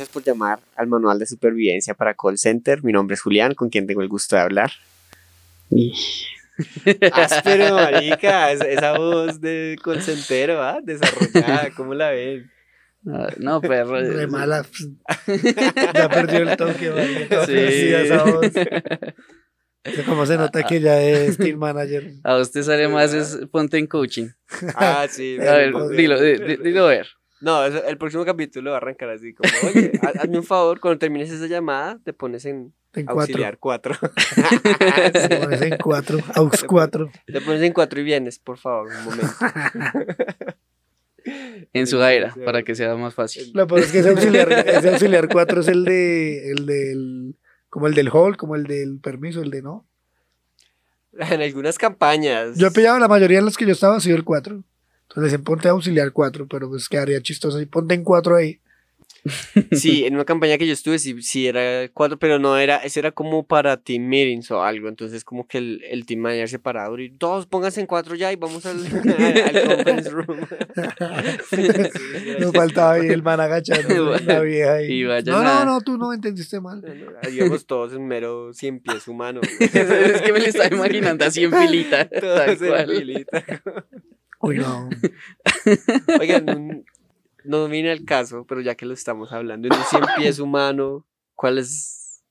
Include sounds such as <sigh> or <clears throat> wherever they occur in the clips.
Gracias por llamar al manual de supervivencia para call center. Mi nombre es Julián, con quien tengo el gusto de hablar. Áspero, <laughs> marica, es- esa voz de call centero, ¿ah? Desarrollada, ¿cómo la ven? No, no, perro. Re mala. <laughs> Ya perdió el toque, marica. Sí. Sí, esa voz. <laughs> Como se nota que ya es team manager. A usted sale más es ponte en coaching. Ah, sí. A ver, dilo, di- di- dilo a ver. No, eso- el próximo capítulo va a arrancar así como, oye, ha- hazme un favor, cuando termines esa llamada, te pones en En cuatro. auxiliar 4. <laughs> <laughs> Te pones en cuatro. Aux cuatro. te pones en 4 y vienes, por favor, un momento. <laughs> En su aira, para que sea más fácil. Lo peor es que ese auxiliar, ese auxiliar 4 es el de el del como el del hall, como el del permiso, el de no. En algunas campañas. Yo he pillado la mayoría de los que yo estaba ha sido el 4. Entonces dicen ponte auxiliar 4, pero pues quedaría chistoso y ponte en 4 ahí. <laughs> Sí, en una campaña que yo estuve, sí, sí era cuatro, pero no era, ese era como para team meetings o algo, entonces como que el, el team manager se paraba y todos pónganse en cuatro ya y vamos al, al, <laughs> al conference room. Sí, Nos faltaba ahí el man agachando, <laughs> la vieja ahí. Y vaya no, nada. no, no, tú no entendiste mal. íbamos todos en mero cien pies humano. es que me lo estaba imaginando así en filita. Tal Todos en cual. filita. Uy, <laughs> no. Oigan, no viene al caso, pero ya que lo estamos hablando, en un cien pies humano, ¿cuál es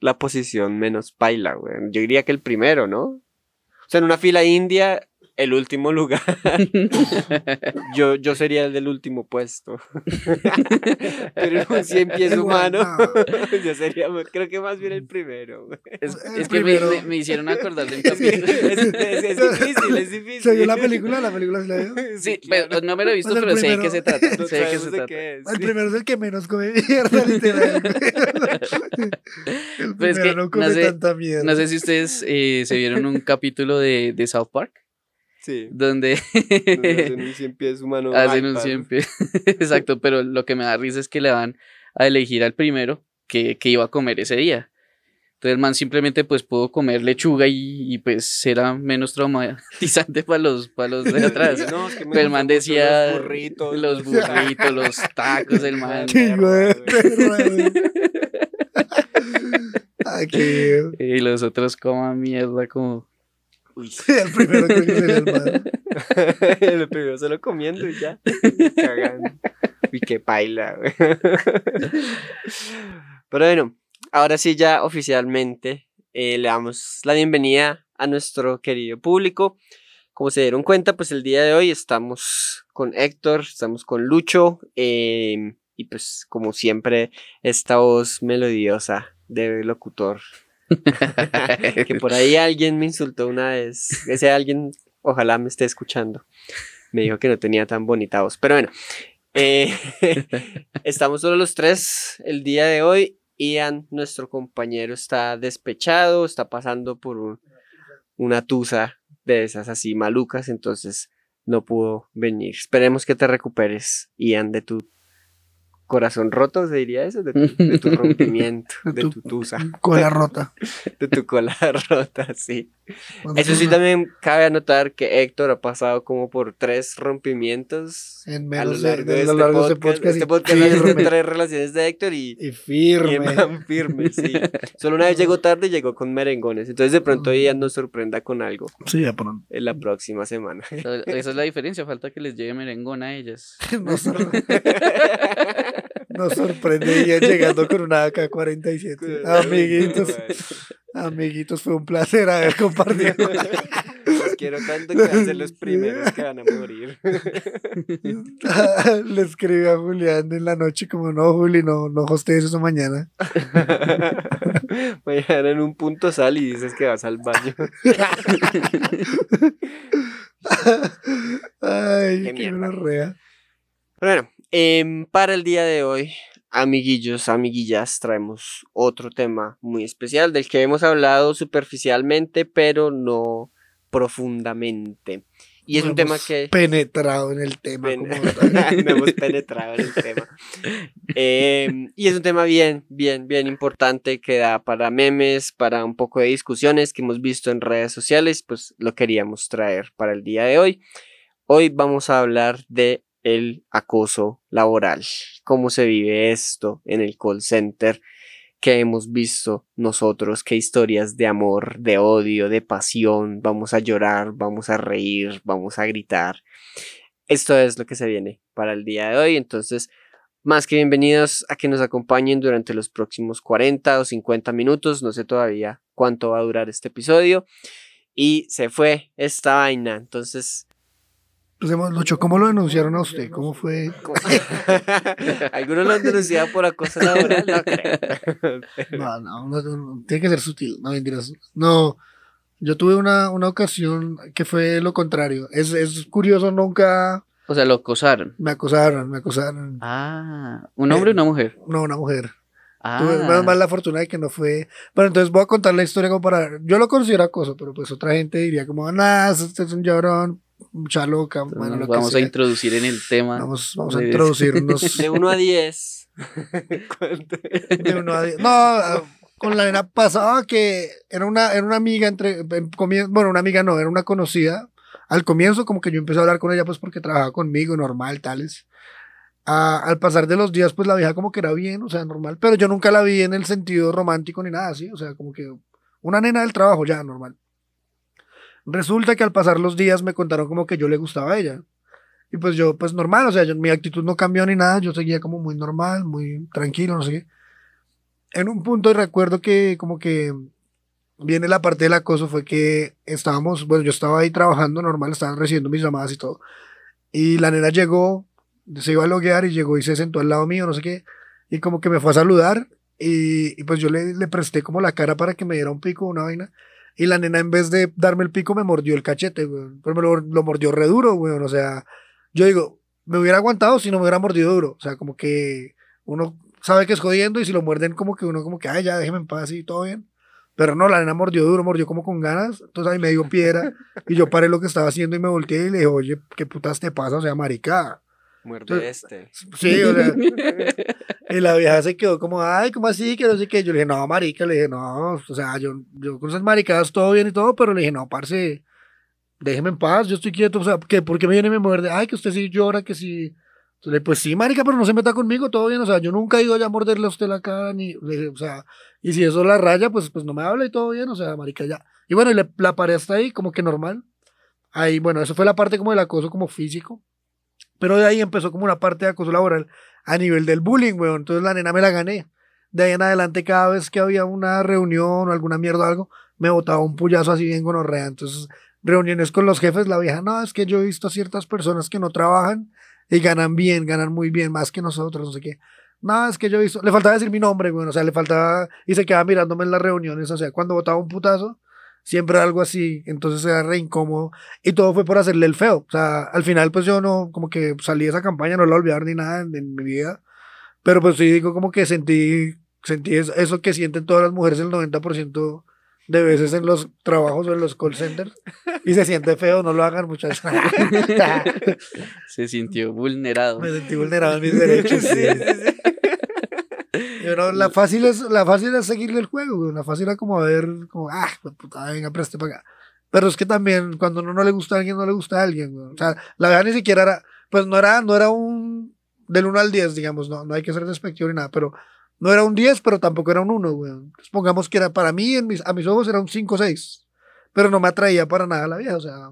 la posición menos paila, güey? Yo diría que el primero, ¿no? O sea, en una fila india, el último lugar. <laughs> yo, yo sería el del último puesto. <laughs> pero en un cien pies Igual, humano, no. <laughs> yo sería, creo que más bien el primero. Es, El es que me, primero. me- me hicieron acordar de un capítulo. es- es- es difícil, es difícil. ¿Se vio la película? ¿La película se la vio? Sí, pero no me lo he visto, pero sé de qué se trata. No Sé de qué se trata. qué es. El primero es el que menos come mierda, literal. El Pues es primero que no come no sé- tanta mierda. No sé si ustedes eh, se vieron un capítulo de, de South Park, Sí. donde hacen un <laughs> cien pies humano. hacen un iPad. siempre. <laughs> <laughs> Exacto, pero lo que me da risa es que le van a elegir al primero que, que iba a comer ese día. Entonces el man simplemente pues pudo comer lechuga y, y, pues era menos traumatizante para los, para los de atrás. No, es que me Pero el gustan man decía los burritos. los burritos, los tacos, el man. Ay, qué Y los otros coman mierda como... Uy, <laughs> El primero que sería el <laughs> el primero solo comiendo y ya. Cagando. Uy, qué paila, güey. <laughs> Pero bueno, ahora sí ya oficialmente eh, le damos la bienvenida a nuestro querido público. Como se dieron cuenta, pues el día de hoy estamos con Héctor, estamos con Lucho eh, y pues como siempre esta voz melodiosa de locutor <laughs> que por ahí alguien me insultó una vez. Ese alguien, ojalá me esté escuchando. Me dijo que no tenía tan bonita voz. Pero bueno, eh, <laughs> estamos solo los tres el día de hoy. Ian, nuestro compañero, está despechado, está pasando por un- una tusa de esas así malucas, entonces no pudo venir. Esperemos que te recuperes, Ian, de tu corazón roto, se diría eso, de tu, de tu <laughs> rompimiento, De de tu- tu tusa Cola rota. <laughs> de tu cola <laughs> rota, sí. Cuando Eso sí una- también cabe anotar que Héctor ha pasado como por tres rompimientos En a lo menos de, largo de, de a lo este largo de este podcast. podcast. Este y podcast ha tres relaciones de Héctor y, y y firme. man firme, sí. Solo una vez llegó tarde y llegó con merengones. Entonces de pronto ella nos sorprenda con algo Sí, ya pronto. en la próxima semana. Esa es la diferencia, falta que les llegue merengón a ellas. Sor- nos sorprendería llegando con una AK-47. Amiguitos, amiguitos, fue un placer haber compartido. Los quiero tanto que van a ser los primeros que van a morir. <laughs> Le escribí a Julián en la noche como, no, Juli, no, no hostees eso mañana. <laughs> Mañana en un punto sal y dices que vas al baño. <laughs> Ay, Qué qué, mierda. Bueno, em, para el día de hoy, amiguillos, amiguillas, traemos otro tema muy especial del que hemos hablado superficialmente, pero no profundamente. Y es un tema que Penetrado en el tema. pen- <laughs> no hemos <laughs> penetrado en el tema. Em, y es un tema bien, bien, bien importante que da para memes, para un poco de discusiones que hemos visto en redes sociales, pues lo queríamos traer para el día de hoy. Hoy vamos a hablar de el acoso laboral, cómo se vive esto en el call center, que hemos visto nosotros, qué historias de amor, de odio, de pasión, vamos a llorar, vamos a reír, vamos a gritar. Esto es lo que se viene para el día de hoy, entonces más que bienvenidos a que nos acompañen durante los próximos 40 o 50 minutos, no sé todavía cuánto va a durar este episodio. Y se fue esta vaina, entonces Lucho, ¿cómo lo denunciaron a usted? ¿Cómo fue? <laughs> Algunos lo han denunciado por acoso laboral, no creo. <laughs> no, no, no, tiene que ser sutil, no mentiras. No, yo tuve una, una ocasión que fue lo contrario. Es, es curioso, nunca... O sea, lo acosaron. Me acosaron, me acosaron. Ah, ¿un hombre o una mujer? No, una mujer. Ah. Tuve más la fortuna de que no fue. Bueno, entonces voy a contar la historia como para. Yo lo considero acoso, pero pues otra gente diría como, nada, este es un llorón, mucha loca. Bueno, lo vamos a introducir en el tema. Vamos, vamos a introducirnos. <laughs> De 1 a 10. de 1 a 10. No, con la nena pasaba que era una, era una amiga entre. Bueno, una amiga no, era una conocida. Al comienzo, como que yo empecé a hablar con ella, pues porque trabajaba conmigo, normal, tales. al pasar de los días, pues la vieja como que era bien, o sea, normal, pero yo nunca la vi en el sentido romántico ni nada así, o sea, como que una nena del trabajo ya, normal. Resulta que al pasar los días me contaron como que yo le gustaba a ella. Y pues yo, pues normal, o sea, mi actitud no cambió ni nada, yo seguía como muy normal, muy tranquilo, no sé qué. En un punto recuerdo que como que viene la parte del acoso fue que estábamos, bueno, yo estaba ahí trabajando normal, estaban recibiendo mis llamadas y todo. Y la nena llegó, se iba a loguear y llegó y se sentó al lado mío, no sé qué. Y como que me fue a saludar y, y pues yo le, le presté como la cara para que me diera un pico, una vaina. Y la nena, en vez de darme el pico, me mordió el cachete, güey. Pero me lo, mordió re duro, güey. O sea, yo digo, me hubiera aguantado si no me hubiera mordido duro. O sea, como que uno sabe que es jodiendo y si lo muerden, como que uno, como que, ay, ya, déjeme en paz y todo bien. Pero no, la nena mordió duro, mordió como con ganas. Entonces ahí me dio piedra y yo paré lo que estaba haciendo y me volteé y le dije, oye, ¿qué putas te pasa? O sea, maricada. Muerde este. Sí, o sea. <laughs> y la vieja se quedó como, ay, ¿cómo así? Que no sé qué. Yo le dije, no, marica, le dije, no, o sea, yo, yo con esas maricadas todo bien y todo, pero le dije, no, parce, déjeme en paz, yo estoy quieto, o sea, ¿qué, ¿por qué me viene y me muerde? Ay, que usted sí llora, que sí. Entonces, pues sí, marica, pero no se meta conmigo, todo bien, o sea, yo nunca he ido ya a morderle a usted la cara, ni, o sea, y si eso la raya, pues, pues no me habla y todo bien, o sea, marica, ya. Y bueno, y le, la paré hasta ahí, como que normal. Ahí, bueno, eso fue la parte como del acoso como físico. Pero de ahí empezó como una parte de acoso laboral a nivel del bullying, weón. Entonces la nena me la gané. De ahí en adelante, cada vez que había una reunión o alguna mierda o algo, me botaba un puyazo así bien gonorrea. Entonces, reuniones con los jefes, la vieja, no, es que yo he visto a ciertas personas que no trabajan y ganan bien, ganan muy bien, más que nosotros, no sé qué. No, es que yo he visto, le faltaba decir mi nombre, bueno, o sea, le faltaba, y se quedaba mirándome en las reuniones, o sea, cuando botaba un putazo, siempre algo así, entonces era re incómodo y todo fue por hacerle el feo, o sea, al final pues yo no, como que salí de esa campaña, no la olvidar ni nada en, mi vida, pero pues sí digo como que sentí, sentí eso, que sienten todas las mujeres el 90% de veces en los trabajos o en los call centers y se siente feo, no lo hagan muchachos. se sintió vulnerado. Me sentí vulnerado en mis derechos. sí, sí, sí la fácil es, la fácil es seguirle el juego, La fácil es como ver, como, ah, puta, venga, preste para acá. Pero es que también, cuando uno no le gusta a alguien, no le gusta a alguien, O sea, la verdad ni siquiera era, pues no era, no era un, del 1 al 10, digamos, no, no hay que ser despectivo ni nada, pero no era un 10, pero tampoco era un 1, güey. pongamos que era, para mí, en mis, a mis ojos era un 5 o 6, pero no me atraía para nada la vieja, o sea,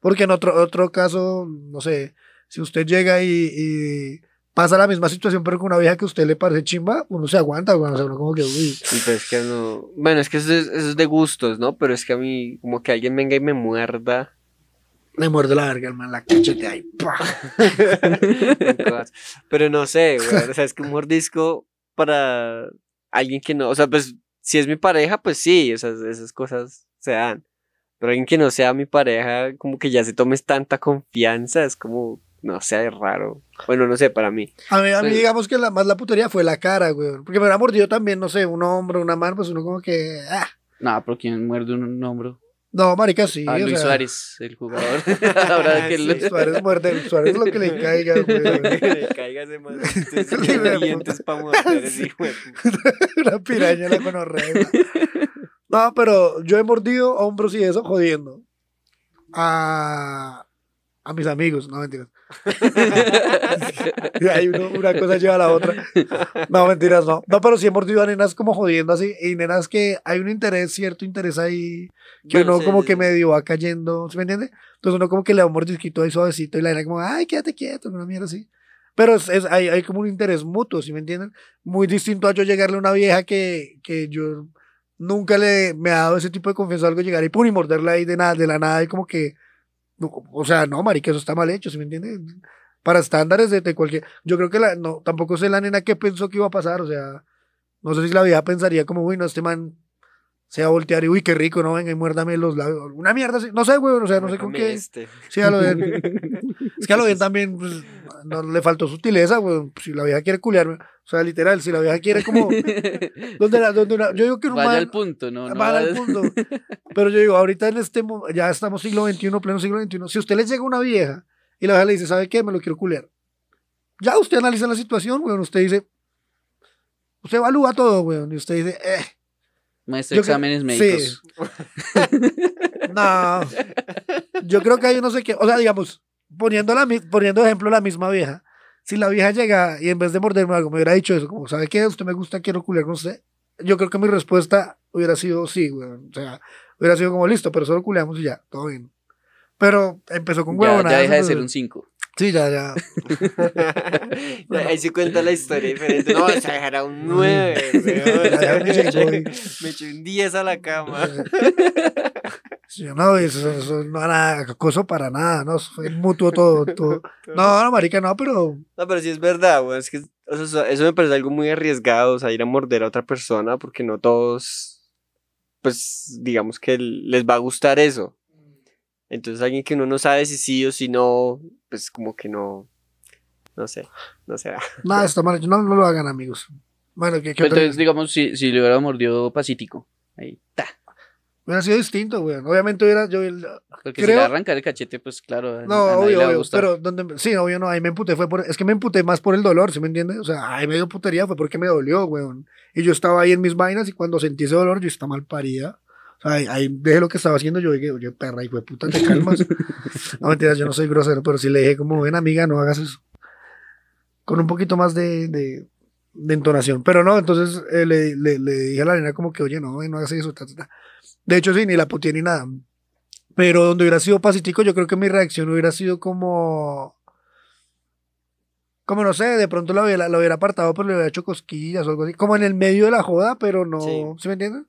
porque en otro, otro caso, no sé, si usted llega y pasa la misma situación, pero con una vieja que a usted le parece chimba, uno se aguanta, bueno, o sea, uno como que, uy. pues es que no, bueno, es que eso es, de gustos, ¿no? Pero es que a mí, como que alguien venga y me muerda. Me muerde la verga, hermano, la cachete ahí, <laughs> pero no sé, güey, o sea, es que un mordisco para alguien que no, o sea, pues, si es mi pareja, pues sí, esas, esas cosas se dan. Pero alguien que no sea mi pareja, como que ya se tomes tanta confianza, es como, no sé, es raro. Bueno, no sé, para mí. A mí, a mí digamos que la, más la putería fue la cara, güey. Porque me hubiera mordido también, no sé, un hombro, una mano, pues uno como que. Ah. No, pero ¿quién muerde un hombro? No, marica, sí. Ah, Luis Suárez, el jugador. <laughs> <laughs> Ahora que sí, Suárez muerde, Suárez lo que le caiga, <laughs> güey. le caiga ese más. dientes para morder, sí. Una piraña la conorrea. No, pero yo he mordido hombros y eso jodiendo. A a mis amigos, no mentiras. <laughs> y ahí uno- una cosa lleva a la otra. No, mentiras, no. No, pero sí he mordido a nenas como jodiendo así. Y nenas que hay un interés, cierto interés ahí, que Bueno, uno sí, como sí, que medio va cayendo, ¿sí me entiende? Entonces uno como que le da un mordisquito ahí suavecito y la nena como, ay, quédate quieto, una mierda así. Pero es, es- hay, hay como un interés mutuo, ¿sí me entienden? Muy distinto a yo llegarle a una vieja que, que yo nunca le me ha dado ese tipo de confianza, algo llegar y pum, y morderla ahí de, nada, de la nada y como que, o sea, no, marica, eso está mal hecho, ¿sí me entiende? Para estándares de, de cualquier, yo creo que la, no, tampoco sé la nena qué pensó que iba a pasar, o sea, no sé si la vieja pensaría como, uy, no, este man se va a voltear y, uy, qué rico, no, venga y muérdame los labios, una mierda así, no sé, güey, o sea, no sé con qué. este. Sí, a lo bien. <laughs> Es que a lo bien también pues, no le faltó sutileza, güey. Si la vieja quiere culiarme, o sea, literal, si la vieja quiere como. <laughs> ¿Dónde la, dónde la- yo digo que un Vaya man- al punto, ¿no? no Vaya al punto. <laughs> Pero yo digo, ahorita en este. Ya estamos siglo XXI, pleno siglo XXI. Si usted le llega una vieja y la vieja le dice, ¿sabe qué? Me lo quiero culiar. Ya usted analiza la situación, güey. Usted dice. Usted evalúa todo, güey. Y usted dice, eh. Maestro Yo exámenes sí. médicos. <laughs> No. Yo creo que hay no sé qué. O sea, digamos, poniendo, la, poniendo ejemplo la misma vieja. Si la vieja llega y en vez de morderme algo me hubiera dicho eso, como, ¿sabe qué? Usted me gusta, quiero culiar con usted. Yo creo que mi respuesta hubiera sido sí, güey. O sea, hubiera sido como listo, pero solo culeamos y ya, todo bien. Pero empezó con Ya, huevo, ya deja de ser un 5. Sí, ya, ya. Ya, Ahí sí cuenta la historia diferente. No, esa vieja era un 9, Ya, ya me llegó y- Me eché un 10 a la cama. Sí, no, eso, eso <laughs> no era acoso para nada, ¿no? Fue mutuo todo, <laughs> todo. No, no, marica, no, pero No, pero sí es verdad, güey. Es que o sea, eso, eso me parece algo muy arriesgado, o sea, ir a morder a otra persona, porque no todos, pues, digamos que les va a gustar eso. Entonces, alguien que uno no sabe si sí o si no, pues, como que no, no sé, no sé. <laughs> nada, está mal. No, no lo hagan, amigos. Bueno, ¿qué, qué otra- Entonces, digamos, si, si le hubiera mordido pacífico. Ahí, ta. Hubiera sido distinto, güey. Obviamente hubiera, yo, Porque si Creo- le arranca el cachete, pues claro. no, a obvio, obvio, pero donde, sí, obvio no, ahí me emputé, fue por, es que me emputé más por el dolor, ¿sí me entiendes? O sea, ahí me dio putería, fue porque me dolió, güey. Y yo estaba ahí en mis vainas y cuando sentí ese dolor, yo estaba mal parida. O sea, ahí, ahí dejé lo que estaba haciendo, yo dije, oye, perra, hijo de puta, te calmas. <laughs> no, mentiras, yo no soy grosero, pero sí le dije como, ven, amiga, no hagas eso. Con un poquito más de, de, de entonación. Pero no, entonces eh, le, le, le dije a la nena como que, oye, no, no hagas eso, ta, ta, ta. De hecho, sí, ni la puteé ni nada. Pero donde hubiera sido pacífico, yo creo que mi reacción hubiera sido como. Como no sé, de pronto la hubiera, la hubiera apartado, pero le hubiera hecho cosquillas o algo así. Como en el medio de la joda, pero no. Sí. ¿Sí, me entienden?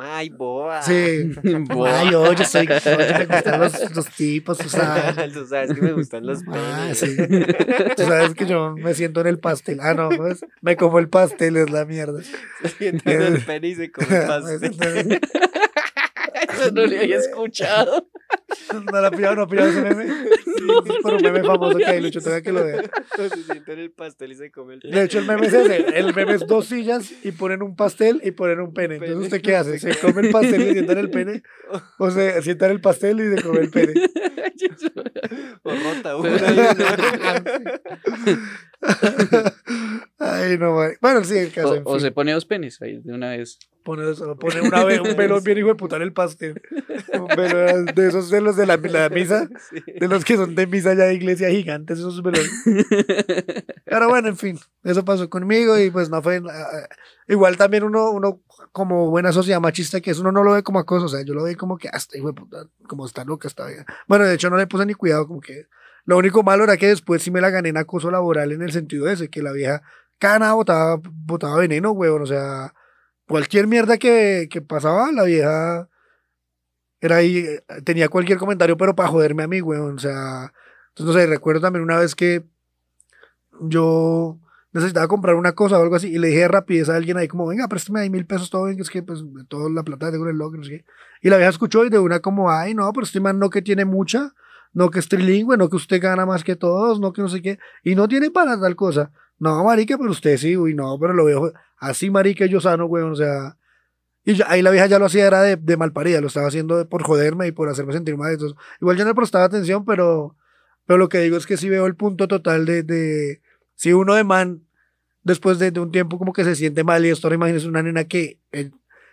Ay, boa. Sí. <laughs> Boa. Ay, oye, soy, oye, me gustan los, <laughs> los tipos, tú sabes. Tú sabes que me gustan los Ah, sí. <laughs> Tú sabes que yo me siento en el pastel. Ah, no, pues me como el pastel, es la mierda. Se sienta en el pene y se come el Me pastel. Eso no le había escuchado. No la pillado, no pillado ese meme. Sí, es por un meme famoso que hay, Lucho, tenga que lo vea. Se sienta en el pastel y se come el pene. De hecho, el meme es ese. El meme es dos sillas y ponen un pastel y ponen un pene. Entonces, Pene. ¿usted qué hace? ¿Se come el pastel y se sienta en el pene? ¿O se sienta en el pastel y se come el pene? O rota una y una. <laughs> Ay, no, man. Bueno, sí, el caso. en O, o fin. se pone dos penes ahí de una vez. Pone, pone una ve- un velo bien hijo de puta en el pastel. <laughs> Un velo de esos de los de la, la misa. Sí. De los que son de misa ya de iglesia gigantes, esos velos. Pero bueno, en fin, eso pasó conmigo y pues no fue. ah, igual también uno, uno, como buena sociedad machista que es, uno no lo ve como acoso, o sea, yo lo veo como que hasta hijo de puta, como está loca esta vida. Bueno, de hecho no le puse ni cuidado, como que. Lo único malo era que después sí me la gané en acoso laboral en el sentido ese, que la vieja cada nada botaba, botaba veneno, weón, o sea, cualquier mierda que, que pasaba, la vieja era ahí, tenía cualquier comentario, pero para joderme a mí, weón, o sea, entonces no sé, recuerdo también una vez que yo necesitaba comprar una cosa o algo así y le dije de rapidez a alguien ahí como, venga, préstame ahí mil pesos, todo bien, que es que pues toda la plata tengo en el log, no sé qué. Y la vieja escuchó y de una como, ay, no, pero este man no que tiene mucha, no que es trilingüe, no que usted gana más que todos, no que no sé qué, y no tiene para tal cosa. No, marica, pero usted sí, uy, no, pero lo veo así, marica, yo sano, weón, o sea... Y ahí la vieja ya lo hacía, era de, de malparida, lo estaba haciendo por joderme y por hacerme sentir mal. Igual yo no prestaba atención, pero, pero lo que digo es que sí veo el punto total de, de si uno de man, después de, un tiempo como que se siente mal y esto, ahora imagínese una nena que en,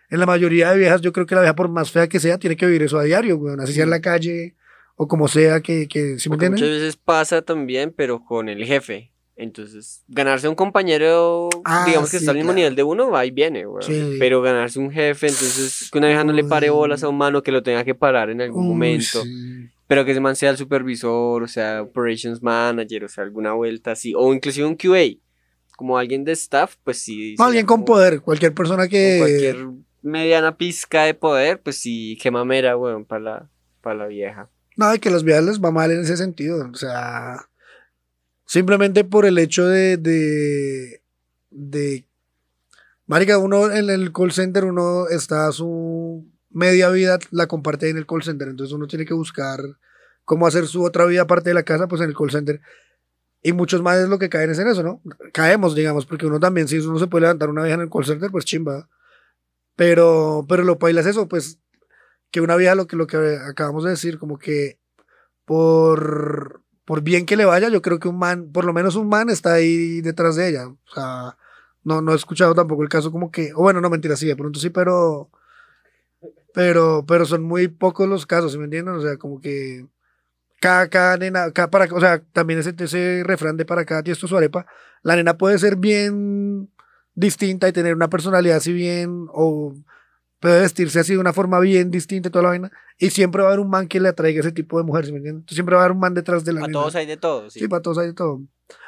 en la mayoría de viejas, yo creo que la vieja por más fea que sea, tiene que vivir eso a diario, weón, así sea en la calle o como sea que, que ¿sí me entienden? muchas veces pasa también, pero con el jefe. Entonces, ganarse un compañero, Ah, digamos que sí, está al mismo claro. nivel de uno, va y viene, weón. Sí. Pero ganarse un jefe, entonces que una vieja no le pare bolas a un mano que lo tenga que parar en algún Uy, momento. sí. Pero que ese man sea el supervisor, o sea, operations manager, o sea, alguna vuelta así. O inclusive un QA, como alguien de staff, pues sí. No, alguien con poder, cualquier persona que... cualquier mediana pizca de poder, pues sí, qué mamera, weón, para la, para la vieja. Y que las viejas les va mal en ese sentido. O sea, simplemente por el hecho de, de, de, marica, uno en el call center, uno está su media vida, la comparte en el call center. Entonces uno tiene que buscar cómo hacer su otra vida aparte de la casa, pues en el call center. Y muchos más es lo que caen en eso, ¿no? Caemos, digamos, porque uno también, si uno se puede levantar una vieja en el call center, pues chimba. Pero, pero lo paila es eso, pues que una vieja, lo que, lo que acabamos de decir, como que por, por bien que le vaya, yo creo que un man, por lo menos un man está ahí detrás de ella. O sea, no, no he escuchado tampoco el caso como que, o bueno, no mentira, sí, de pronto sí, pero, pero, pero son muy pocos los casos, ¿sí me entienden? O sea, como que cada, cada nena, cada para, o sea, también ese, ese refrán de para cada tiesto su arepa, la nena puede ser bien distinta y tener una personalidad así bien, puede vestirse así de una forma bien distinta y toda la vaina, y siempre va a haber un man que le atraiga ese tipo de mujer, ¿sí me entiendes? Siempre va a haber un man detrás de la A nena. todos hay de todo, sí. Sí, para todos hay de todo.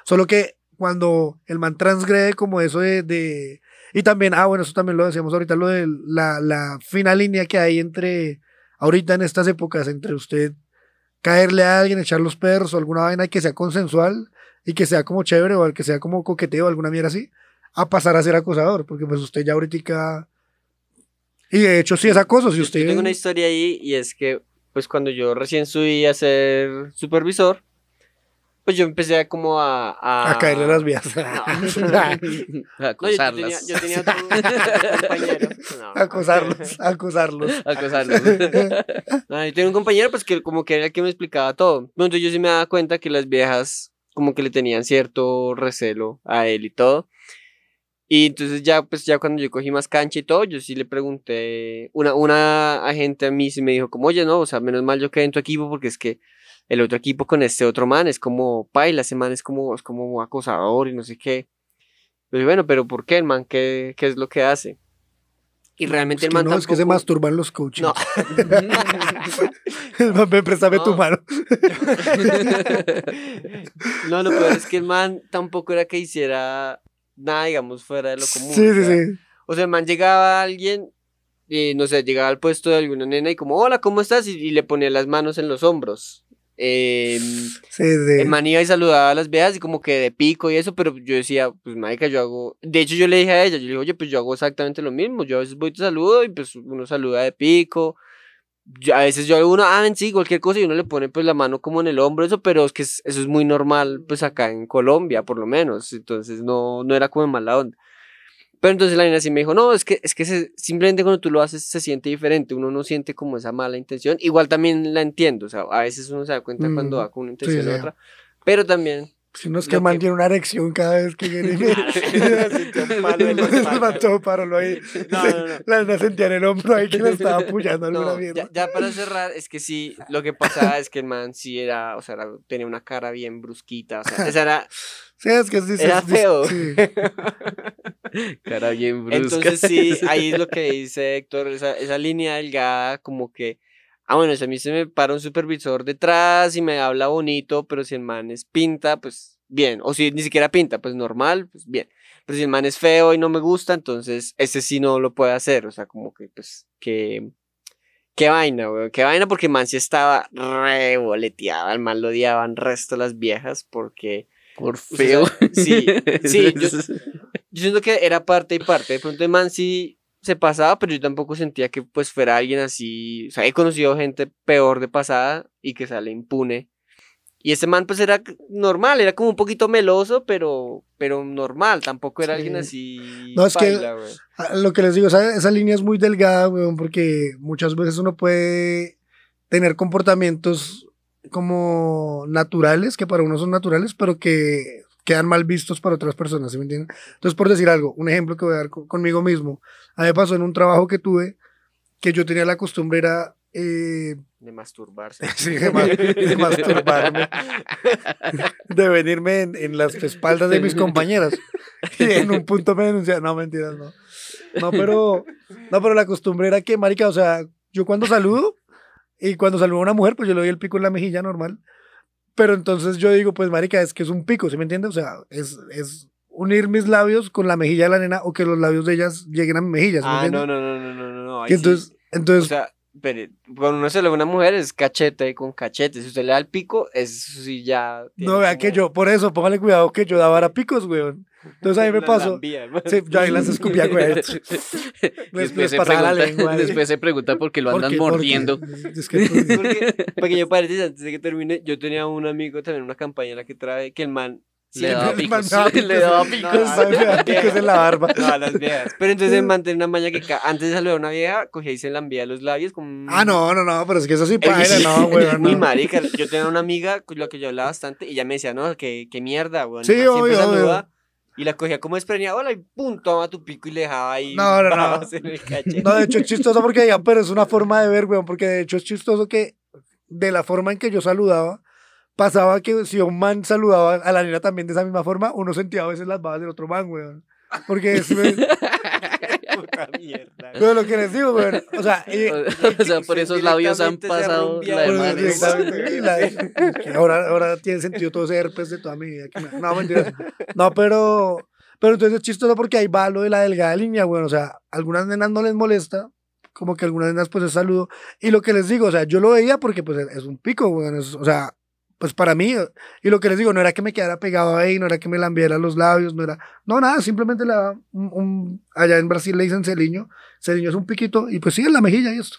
Solo que cuando el man transgrede como eso de, de- Y también, ah, bueno, eso también lo decíamos ahorita, lo de la, la fina línea que hay entre, ahorita en estas épocas, entre usted caerle a alguien, echar los perros o alguna vaina que sea consensual y que sea como chévere o que sea como coqueteo o alguna mierda así, a pasar a ser acosador, porque pues usted ya ahorita... Y de hecho sí es acoso, si Yo- usted... Yo tengo una historia ahí y es que, pues cuando yo recién subí a ser supervisor, pues yo empecé a como a... A, A caerle las vías. <laughs> <laughs> A No, yo, yo acosarlas. tenía, yo tenía <laughs> otro compañero. No. acosarlos, acosarlos. Acosarlas. No, yo tenía un compañero pues que como que era el que me explicaba todo. Entonces yo sí me daba cuenta que las viejas como que le tenían cierto recelo a él y todo. Y entonces ya pues ya cuando yo cogí más cancha y todo, yo sí le pregunté, una, una agente a mí sí me dijo como, oye, no, o sea, menos mal yo quedé en tu equipo porque es que el otro equipo con este otro man es como paila, ese man es como, es como acosador y no sé qué. Pero bueno, pero ¿por qué el man? ¿Qué, qué es lo que hace? Y realmente Es el man no, es que se tampoco- masturban los coaches. No. El man, "Ven, préstame tu No. mano. <laughs> no, lo peor es que el man tampoco era que hiciera nada, digamos, fuera de lo común. Sí, sí, sí. O sea, el man llegaba a alguien, y no sé, llegaba al puesto de alguna nena y como, hola, ¿cómo estás? Y, y le ponía las manos en los hombros. Eh, Sí, sí. el man iba y saludaba a las viejas y como que de pico y eso, pero yo decía, pues marica, yo hago... De hecho, yo le dije a ella, yo le dije, oye, pues yo hago exactamente lo mismo. Yo a veces voy y te saludo y pues uno saluda de pico. A veces yo a uno, ah, ven, sí, cualquier cosa y uno le pone pues la mano como en el hombro, eso, pero es que es- eso es muy normal pues acá en Colombia, por lo menos. Entonces no, no era como en mala onda. Pero entonces la niña sí me dijo, no, es que, es que se- simplemente cuando tú lo haces se siente diferente, uno no siente como esa mala intención. Igual también la entiendo, o sea, a veces uno se da cuenta cuando Mm, va con una intención sí. u otra, pero también... Si no es que lo el man que- tiene una erección cada vez que viene. La <laughs> <laughs> paró <laughs> ahí. No, no, no. La nena sentía en el hombro ahí que le estaba apoyando alguna No, mierda. ya, ya para cerrar, es que sí, lo que pasaba es que el man sí era, o sea, era- tenía una cara bien brusquita, o sea, esa era, Sí, es que sí, sí, era sí, feo. sí. Cara bien brusca. Entonces sí, ahí es lo que dice Héctor, esa, esa línea delgada, como que, ah, bueno, si a mí se me para un supervisor detrás y me habla bonito, pero si el man es pinta, pues bien, o si ni siquiera pinta, pues normal, pues bien. Pero si el man es feo y no me gusta, entonces ese sí no lo puede hacer, o sea, como que, pues, que... Qué vaina, weón, qué vaina porque el man sí estaba revoleteado, al man lo odiaban resto las viejas porque... Por feo. sabe- sí, <laughs> sí, yo- Yo siento que era parte y parte. De pronto el man sí se pasaba, pero yo tampoco sentía que pues fuera alguien así. O sea, he conocido gente peor de pasada y que sale impune. Y ese man pues era normal, era como un poquito meloso, pero, pero normal. Tampoco era alguien Sí. así. No, es que- paila, Lo que les digo, esa, esa línea es muy delgada, weón, porque muchas veces uno puede tener comportamientos como naturales, que para uno son naturales, pero que quedan mal vistos para otras personas, ¿sí me entienden? Entonces, por decir algo, un ejemplo que voy a dar co- conmigo mismo, a mí me pasó en un trabajo que tuve, que yo tenía la costumbre era eh, De masturbarse. <laughs> sí, de, ma- de masturbarme, de venirme en, en las espaldas de mis compañeras. Y en un punto me denunciaron, no, mentiras, no. No, pero, no, pero la costumbre era que, marica, o sea, yo cuando saludo, y cuando saludo a una mujer, pues yo le doy el pico en la mejilla normal. Pero entonces yo digo, pues, marica, es que es un pico, ¿sí me entiendes? O sea, es, es unir mis labios con la mejilla de la nena o que los labios de ellas lleguen a mi mejilla, ¿sí me Ah, entiendes? no, no, no, no, no, no, no. ahí Que sí. entonces, entonces O sea, pero cuando uno se le ve a una mujer es cachete con cachete. Si usted le da el pico, eso sí ya. No, vea que como- yo, por eso, póngale cuidado que yo daba a picos, weón. Entonces a mí me <laughs> pasó. Sí, yo ahí las escupía, güey. <laughs> <laughs> Les, Después, les se pasaba la pregunta, lengua. ahí. después se pregunta por qué lo ¿Por andan? ¿Por qué? mordiendo. Es que tú- Porque, pequeño paréntesis, antes de que termine, yo tenía un amigo también, una campaña en la que trae que el man. Le <laughs> daba picos. Le daba picos. en la barba. No, a las viejas. Pero entonces el man tenía una maña que antes de saludar a una vieja, cogía y se lambía los labios como. Ah, no, no, no, pero es que eso sí paila, sí- no. Muy <laughs> No. marica. Yo tenía una amiga con la que yo hablaba bastante y ella me decía, no, que, que mierda, weón. Sí, obvio, Y la cogía como despreñada, hola, y pum, toma tu pico y le dejaba ahí. No, no, no. babas en el cachete. No, de hecho es chistoso porque digan, pero es una forma de ver, weón, porque de hecho es chistoso que de la forma en que yo saludaba, pasaba que si un man saludaba a la nena también de esa misma forma, uno sentía a veces las babas del otro man, weón. Porque es, weón, <laughs> Puta mierda. weón, lo que les digo, weón. O sea, y- o <laughs> sea, por esos labios han se pasado la de y la- que ahora, ahora tiene sentido todo ese herpes de toda mi vida. que me- no, mentiras. No, pero, pero entonces es chistoso porque ahí va lo de la delgada línea, bueno, o sea, algunas nenas no les molesta, como que algunas nenas pues es saludo. Y lo que les digo, o sea, yo lo veía porque pues es un pico, bueno, es- o sea, pues para mí, y lo que les digo, no era que me quedara pegado ahí, no era que me lambiera los labios, no era, no, nada, simplemente le daba un, un- allá en Brasil le dicen celiño, celiño es un piquito, y pues sí, en la mejilla y esto.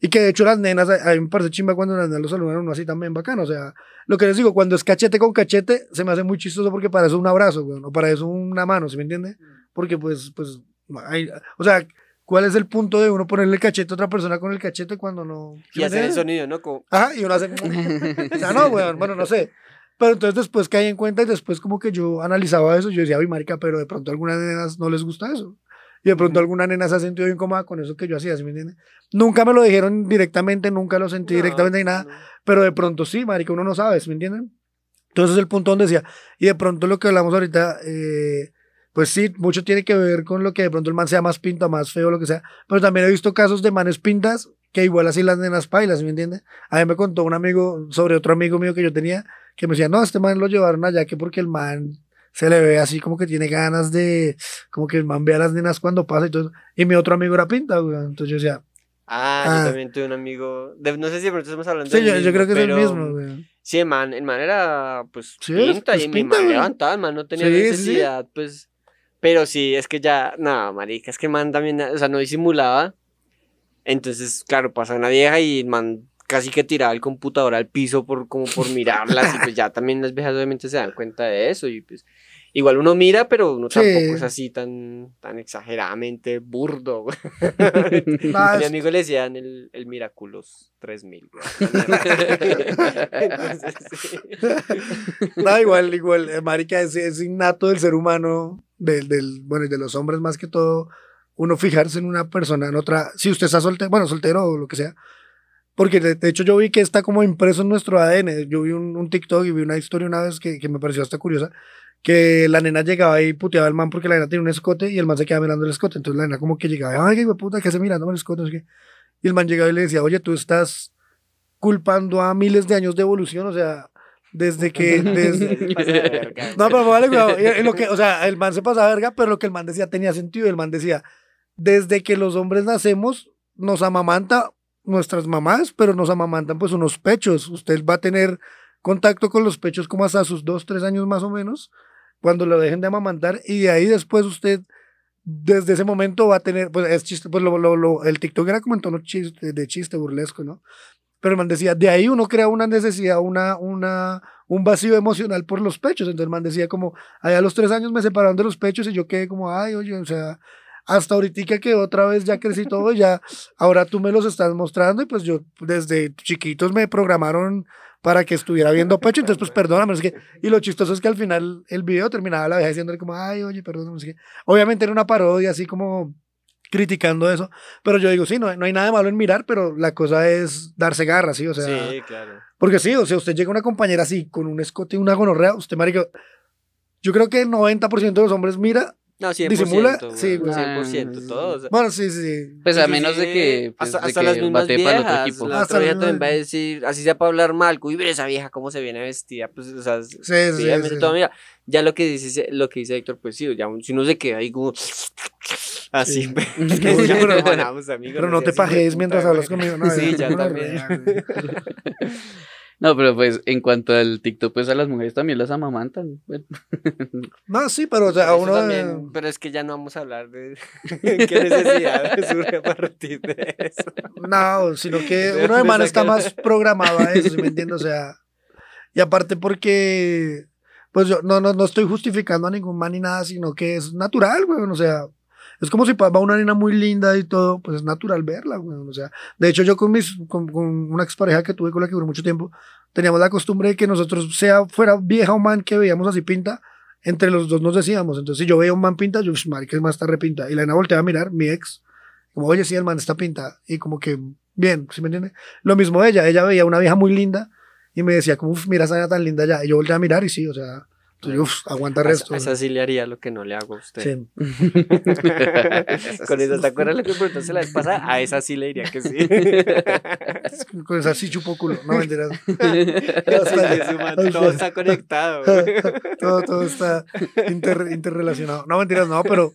Y que de hecho las nenas, a mí me parece chimba cuando las nenas lo saludan uno así también bacano. O sea, lo que les digo, cuando es cachete con cachete, se me hace muy chistoso porque para eso un abrazo, güey, o para eso una mano, ¿sí me entiende? Porque pues, pues, hay- o sea, ¿cuál es el punto de uno ponerle el cachete a otra persona con el cachete cuando no... ¿sí Y hacer el sonido, ¿no? Como, Ajá, y uno hace... o sea, <laughs> no, güey, bueno, no sé. Pero entonces después caí en cuenta y después como que yo analizaba eso, yo decía, ay, marica, pero de pronto a algunas nenas no les gusta eso. Y de pronto alguna nena se ha sentido incómoda con eso que yo hacía, ¿sí me entiende? Nunca me lo dijeron directamente, nunca lo sentí no, directamente ni nada, no. pero de pronto sí, marica, uno no sabe, ¿sí me entienden? Entonces el punto donde decía, y de pronto lo que hablamos ahorita, eh, pues sí, mucho tiene que ver con lo que de pronto el man sea más pinta, más feo, lo que sea, pero también he visto casos de manes pintas que igual así las nenas pailas, ¿sí me entiende? A mí me contó un amigo sobre otro amigo mío que yo tenía, que me decía, no, este man lo llevaron allá que porque el man se le ve así como que tiene ganas de, como que el man ve a las nenas cuando pasa y todo. Y mi otro amigo era pinta, güey. Entonces yo decía, Ah, Ah. yo también tuve un amigo. de- no sé si de pronto estamos hablando sí, del yo, yo creo que es el mismo, güey. Sí, el man, el man era, pues, Sí, pinta, pues, y mi man levantaba, el man no tenía Sí, sí, sí. necesidad, pues, pero sí, es que ya, no, marica, es que man también, o sea, no disimulaba, entonces, claro, pasa una vieja y man casi que tiraba el computador al piso por, como por mirarlas, y pues ya también las viejas obviamente se dan cuenta de eso, y pues, igual uno mira, pero uno Sí. tampoco es así tan, tan exageradamente burdo, A <laughs> <laughs> mi amigo le decían el, el Miraculous 3000, güey. <laughs> Entonces, sí. No, igual, igual, eh, marica, es, es innato del ser humano, del, del, bueno, y de los hombres más que todo, uno fijarse en una persona, en otra, si usted está soltero, bueno, soltero o lo que sea, porque de, de hecho yo vi que está como impreso en nuestro ADN, yo vi un, un TikTok y vi una historia una vez que, que me pareció hasta curiosa, que la nena llegaba y puteaba al man porque la nena tenía un escote y el man se quedaba mirando el escote, entonces la nena como que llegaba, ay, qué puta, ¿qué hace mirando el escote? No sé qué. Y el man llegaba y le decía, oye, tú estás culpando a miles de años de evolución, o sea, desde que, <laughs> desde, <laughs> no, pero vale, lo que, o sea, el man se pasaba verga, pero lo que el man decía tenía sentido. El man decía, desde que los hombres nacemos, nos amamanta nuestras mamás, pero nos amamantan pues unos pechos. Usted va a tener contacto con los pechos como hasta sus dos, tres años más o menos, cuando lo dejen de amamantar, y de ahí después usted, desde ese momento va a tener, pues es chiste, pues lo, lo- lo- el TikTok era como en tono chiste, de chiste burlesco, ¿no? Pero man decía, de ahí uno crea una necesidad, una, una, un vacío emocional por los pechos. Entonces man decía como, allá los tres años me separaron de los pechos y yo quedé como, ay, oye, o sea, hasta ahorita que otra vez ya crecí todo, ya, ahora tú me los estás mostrando y pues yo desde chiquitos me programaron para que estuviera viendo pecho, entonces pues perdóname, es que, y lo chistoso es que al final el video terminaba la vieja diciéndole como, ay, oye, perdóname, sé qué. Obviamente era una parodia así como criticando eso. Pero yo digo, sí, no, no hay nada de malo en mirar, pero la cosa es darse garra, ¿sí? O sea, Sí, claro. porque sí, o sea, usted llega a una compañera así, con un escote y una gonorrea, usted, marica, yo creo que el 90% de los hombres mira, No, 100%. Disimula, sí, güey. 100%, todos. bueno, sí, sí. Pues a menos de que, pues, hasta, de hasta que las mismas bate para el otro viejas, equipo. la Hasta otra vieja las también mismas- va a decir, así sea para hablar mal, uy, mira esa vieja cómo se viene vestida, pues, o sea, Sí, ya lo que dice, lo que dice Héctor, pues sí, ya si uno se queda ahí como, así, pues, pero- no te puta, mientras hablas conmigo. No, Sí, es ya una también. <laughs> No, pero pues en cuanto al TikTok, pues a las mujeres también las amamantan. Bueno, <laughs> No, sí, pero o sea, a Eso uno... también, pero es que ya no vamos a hablar de <laughs> qué necesidad surge a partir de eso. No, sino que ¿De uno de dónde man está más programado a eso, ¿sí me entiendes? O sea, y aparte porque, pues yo no, no, no estoy justificando a ningún man ni nada, sino que es natural, güey, o sea, es como si va una nena muy linda y todo, pues es natural verla, o sea, de hecho yo con mis, con, con una expareja que tuve con la que duré mucho tiempo, teníamos la costumbre de que nosotros, sea fuera vieja o man que veíamos así pinta, entre los dos nos decíamos, entonces si yo veía un man pinta, yo, "Ush, marica, es más está repinta, y la nena volteaba a mirar, mi ex, como, oye, sí, el man está pinta. Y como que, bien, ¿sí me entiende? Lo mismo ella, ella veía una vieja muy linda y me decía, como, mira esa nena tan linda ya. Y yo volteé a mirar y sí, o sea, entonces, uff, aguanta A resto. esa- a esa sí le haría lo que no le hago a usted. Sí. <laughs> <laughs> Con eso, ¿te acuerdas lo que preguntaste la vez pasada? A esa sí le diría que sí. Con esa sí chupó culo. No, mentiras. <laughs> Todo está conectado. todo, todo está inter- interrelacionado. No, mentiras, no, pero...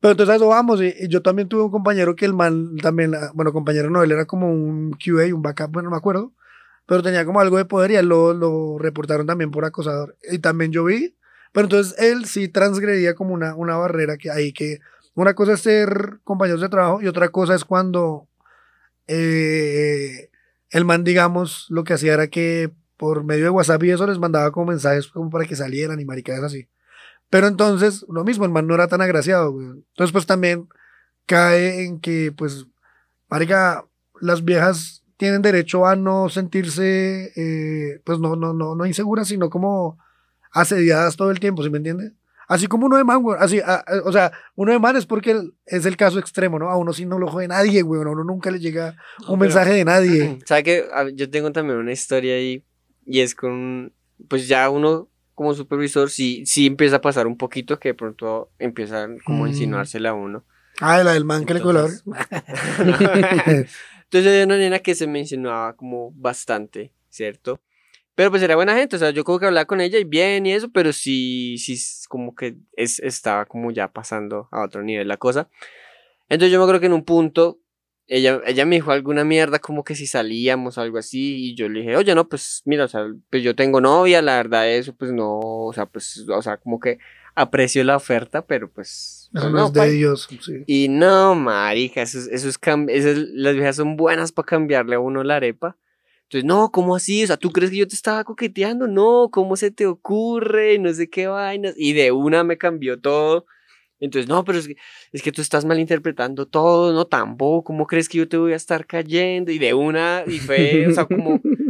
Pero entonces a eso vamos, y, y yo también tuve un compañero que el man también, ah, bueno, compañero no, él era como un QA, un backup, bueno, no me acuerdo, pero tenía como algo de poder y lo, lo reportaron también por acosador. Y también yo vi, pero entonces él sí transgredía como una, una barrera que hay que, una cosa es ser compañeros de trabajo y otra cosa es cuando eh, el man, digamos, lo que hacía era que por medio de WhatsApp y eso les mandaba como mensajes como para que salieran y maricadas así. Pero entonces, lo mismo, el man no era tan agraciado, güey. Entonces, pues también cae en que, pues, marica, las viejas tienen derecho a no sentirse, eh, pues, no, no, no, no inseguras, sino como asediadas todo el tiempo, ¿sí me entiende? Así como uno de man, güey. Así, a- a- o sea, uno de man es porque el- es el caso extremo, ¿no? A uno sí no lo jode nadie, güey. A uno nunca le llega un mensaje de nadie. <clears throat> ¿Sabe que Yo tengo también una historia ahí y es con, pues ya uno como supervisor sí, sí empieza a pasar un poquito que de pronto empiezan como a Mm. insinuársela a uno. Ah, la del man que le coló. <laughs> Entonces, había una nena que se me insinuaba como bastante, ¿cierto? Pero pues era buena gente, o sea, yo como que hablaba con ella y bien y eso, pero sí, sí, como que es, estaba como ya pasando a otro nivel la cosa. Entonces yo me acuerdo que en un punto ella, ella me dijo alguna mierda como que si salíamos o algo así y yo le dije, oye, no, pues mira, o sea, pues yo tengo novia, la verdad eso, pues no, o sea, pues, o sea, como que aprecio la oferta, pero pues... Eso pues, no, es de ellos. Sí. y no, marica, eso, es- eso es cam- esas- las viejas son buenas para cambiarle a uno la arepa. Entonces, no, ¿cómo así? O sea, ¿tú crees que yo te estaba coqueteando? No, ¿cómo se te ocurre? No sé qué vainas. Y de una me cambió todo. Entonces, no, pero es que, es que tú estás malinterpretando todo, no, tampoco, ¿cómo crees que yo te voy a estar cayendo? Y de una, y fue, o sea, como, <laughs>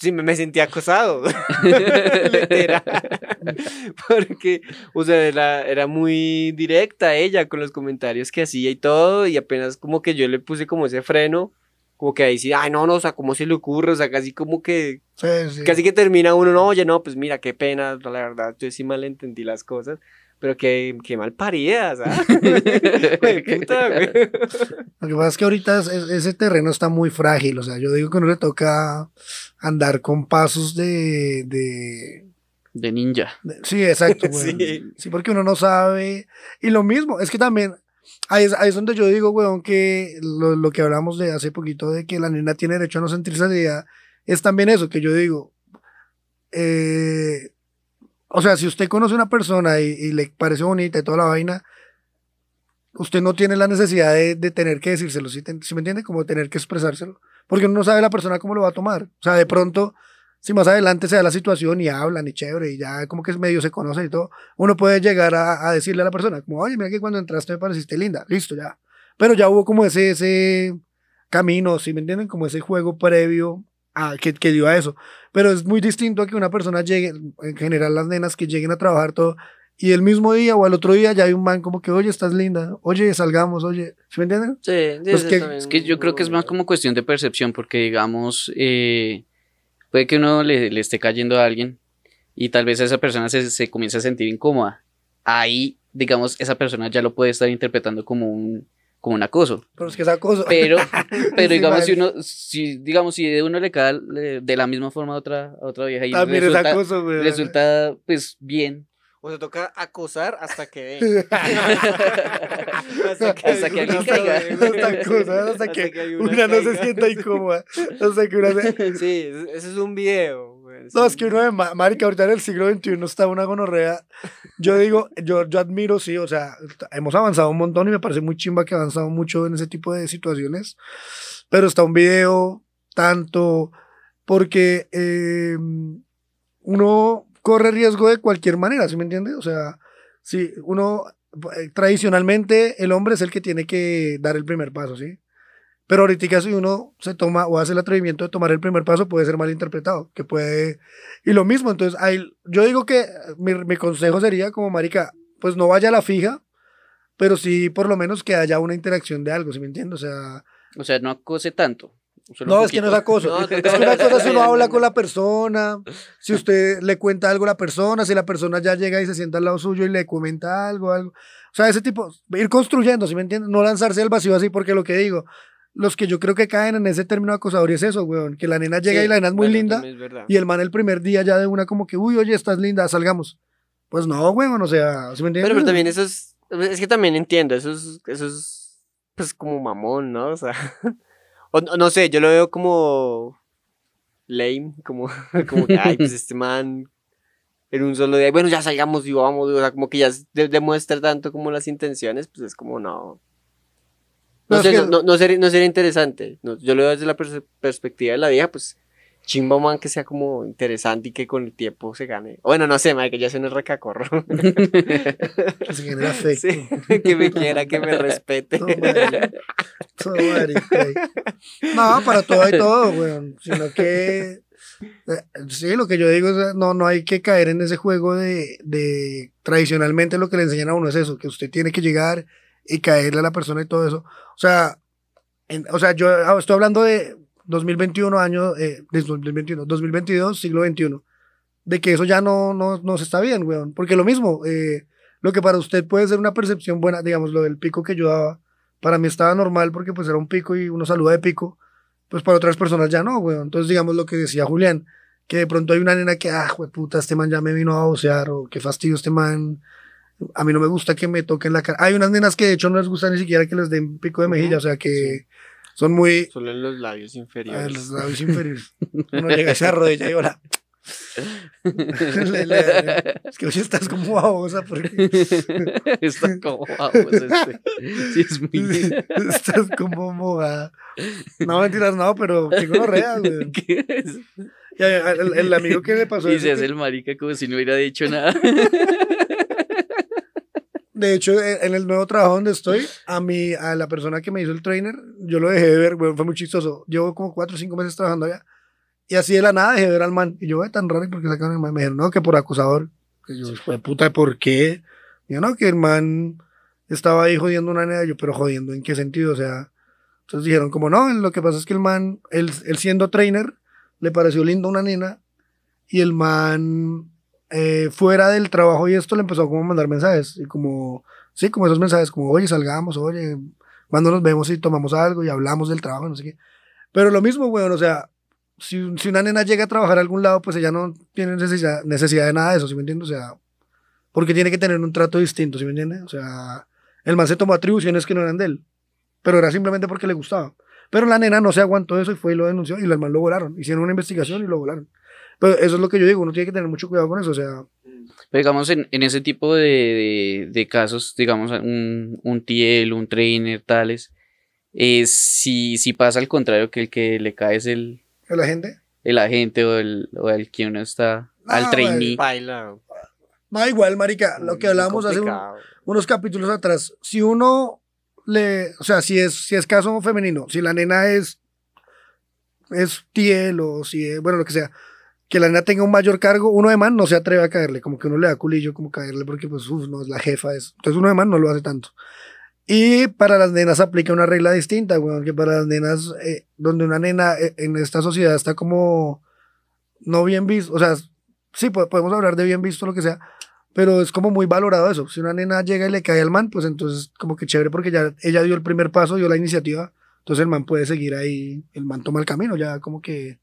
sí, me, me sentí acosado, <laughs> literal, <laughs> porque, o sea, era, era muy directa ella con los comentarios que hacía y todo, y apenas como que yo le puse como ese freno, como que ahí sí, ay, no, no, o sea, ¿cómo se le ocurre? O sea, casi como que, Sí, sí. casi que termina uno, no, oye, no, pues mira, qué pena, la verdad, yo sí malentendí las cosas, pero qué, qué mal paridas, ¿ah? <laughs> Güey, puta, güey. Lo que pasa es que ahorita es- es- ese terreno está muy frágil. O sea, yo digo que no le toca andar con pasos de. de, De ninja. de- sí, exacto. <laughs> güey. Sí. sí. porque uno no sabe. Y lo mismo, es que también. Ahí es, ahí es donde yo digo, weón, que lo, lo que hablamos de hace poquito de que la nena tiene derecho a no sentirse asediada, es también eso que yo digo. Eh, o sea, si usted conoce a una persona y, le parece bonita y toda la vaina, usted no tiene la necesidad de, tener que decírselo, ¿sí, te- sí me entiende? Como tener que expresárselo. Porque uno no sabe la persona cómo lo va a tomar. O sea, de pronto, si más adelante se da la situación y hablan y chévere y ya como que medio se conoce y todo, uno puede llegar a, a decirle a la persona, como, oye, mira que cuando entraste me pareciste linda, listo, ya. Pero ya hubo como ese, ese camino, ¿sí me entienden? Como ese juego previo a, que, que dio a eso. Pero es muy distinto a que una persona llegue, en general las nenas que lleguen a trabajar todo y el mismo día o al otro día ya hay un man como que, oye, estás linda, oye, salgamos, oye, ¿se me entienden? Sí, sí, Pues que- Es que yo creo que es más como cuestión de percepción, porque digamos, eh, puede que uno le, le esté cayendo a alguien y tal vez esa persona se, se comience a sentir incómoda. Ahí, digamos, esa persona ya lo puede estar interpretando como un, como un acoso. Pero es que esa cosa. Pero, <laughs> pero Sí, digamos, si uno, si, digamos, si de uno le cae de la misma forma a otra, a otra vieja y También esa resulta, cosa, güey. resulta, pues, bien. O se toca acosar hasta que den. <laughs> Hasta que hay alguien una caiga. Hasta cosas, hasta que hay una no se sienta incómoda. Hasta que una se- <laughs> Sí, ese es un video. Güey, No, es que un- uno de ma- marica, ahorita en el siglo XXI está una gonorrea. Yo digo, yo, yo admiro, sí, o sea, hemos avanzado un montón y me parece muy chimba que ha avanzado mucho en ese tipo de situaciones. Pero está un video tanto porque eh, uno corre riesgo de cualquier manera, ¿sí me entiende? O sea, si uno, eh, tradicionalmente el hombre es el que tiene que dar el primer paso, ¿sí? Pero ahorita si uno se toma o hace el atrevimiento de tomar el primer paso puede ser mal interpretado, que puede... Y lo mismo, entonces, hay, yo digo que mi, mi consejo sería como, marica, pues no vaya a la fija, pero sí por lo menos que haya una interacción de algo, ¿sí me entiendes? O sea, O sea, no acose tanto. no, es que no es acoso. No, es que una cosa es uno habla con la persona, si usted le cuenta algo a la persona, si la persona ya llega y se sienta al lado suyo y le comenta algo, algo. O sea, ese tipo, ir construyendo, ¿sí me entiendes? No lanzarse al vacío así, porque lo que digo, los que yo creo que caen en ese término acosador y es eso, weón, que la nena llega Sí, y la nena es muy bueno, linda es y el man el primer día ya de una como que, uy, oye, estás linda, salgamos. Pues no, weón, o sea, ¿sí me entiendes? Pero, pero también eso es. Es que también entiendo, eso es. Eso es. Pues como mamón, ¿no? O sea. <laughs> O no, sé, yo lo veo como. Lame, como. <laughs> Como que, ay, pues este man. En un solo día. Bueno, ya salgamos y vamos. O sea, como que ya de- demuestra tanto como las intenciones, pues es como no. No, sé, que- no, no, sería, no sería interesante. Yo lo veo desde la pers- perspectiva de la vieja, pues. Chimba man que sea como interesante y que con el tiempo se gane. Bueno, no sé, que ya se un recacorro. <laughs> Que se genera afecto. Sí, <laughs> que me quiera, que me respete. No, para todo hay todo, weón. Sino que. eh, Sí, lo que yo digo es, no, no hay que caer en ese juego de, de. Tradicionalmente lo que le enseñan a uno es eso, que usted tiene que llegar y caerle a la persona y todo eso. O sea, en- o sea yo ah, estoy hablando de 2021, año. Eh, de 2021, 2022, siglo XXI. De que eso ya no, no, no se está bien, weón. Porque lo mismo, eh, lo que para usted puede ser una percepción buena, digamos, lo del pico que yo daba, para mí estaba normal porque pues era un pico y uno saluda de pico, pues para otras personas ya no, weón. Entonces, digamos lo que decía Julián, que de pronto hay una nena que, ah, puta, este man ya me vino a vocear, o qué fastidio este man, a mí no me gusta que me toquen la cara. Hay unas nenas que de hecho no les gusta ni siquiera que les den pico de mejilla, o sea que son muy... Solo en los labios A inferiores. ver, los labios inferiores. Uno llega a esa rodilla y hola. <laughs> Le- le- es que hoy estás como babosa porque <laughs> Está como vamos, este. <laughs> Sí, es muy. estás como mojada. No, mentiras, no, pero qué gonorrea, güey. ¿Qué es? Y el, el amigo que le pasó Y se hace que- el marica como si no hubiera dicho nada. De hecho, e- en el nuevo trabajo donde estoy, a mí, a la persona que me hizo el trainer, yo lo dejé de ver, güey, fue muy chistoso. Llevo como cuatro o cinco meses trabajando allá. Y así de la nada dejé de ver al man. Y yo, "Ve, tan raro, ¿y por qué sacaron el man? Me dijeron, no, que por acusador. Que yo, "Hijo de puta, ¿por qué? Y yo, no, que el man estaba ahí jodiendo una nena. Yo, pero jodiendo, ¿en qué sentido? O sea, entonces dijeron, como no, lo que pasa es que el man, él, él siendo trainer, le pareció lindo una nena. Y el man, eh, fuera del trabajo y esto, le empezó a mandar mensajes. Y como, sí, como esos mensajes, como, oye, salgamos, oye, cuando nos vemos y tomamos algo y hablamos del trabajo, no sé qué. Pero lo mismo, weón, o sea, si, si una nena llega a trabajar a algún lado, pues ella no tiene necesidad, necesidad de nada de eso, ¿sí me entiendes? O sea, porque tiene que tener un trato distinto, ¿sí me entiendes? O sea, el man se tomó atribuciones que no eran de él, pero era simplemente porque le gustaba. Pero la nena no se aguantó eso y fue y lo denunció y el man lo volaron. Hicieron una investigación y lo volaron. Pero eso es lo que yo digo, uno tiene que tener mucho cuidado con eso, o sea, Pero digamos, en, en ese tipo de, de, de casos, digamos, un, un TL, un trainer, tales, eh, si, si pasa al contrario, que el que le cae es el, a la gente. el agente o el, o el que uno está al No, trainee. Baila. No, igual, marica, lo que hablábamos hace un- unos capítulos atrás, si uno le, o sea, si es, si es caso femenino, si la nena es, es tiel o si es, bueno, lo que sea, que la nena tenga un mayor cargo, uno de man no se atreve a caerle, como que uno le da culillo como caerle porque pues uf, no es la jefa es. Entonces uno de man no lo hace tanto. Y para las nenas aplica una regla distinta, weón, que para las nenas, eh, donde una nena eh, en esta sociedad está como no bien visto, o sea, sí, po- podemos hablar de bien visto, lo que sea, pero es como muy valorado eso. Si una nena llega y le cae al man, pues entonces como que chévere porque ya ella dio el primer paso, dio la iniciativa, entonces el man puede seguir ahí, el man toma el camino, ya como que...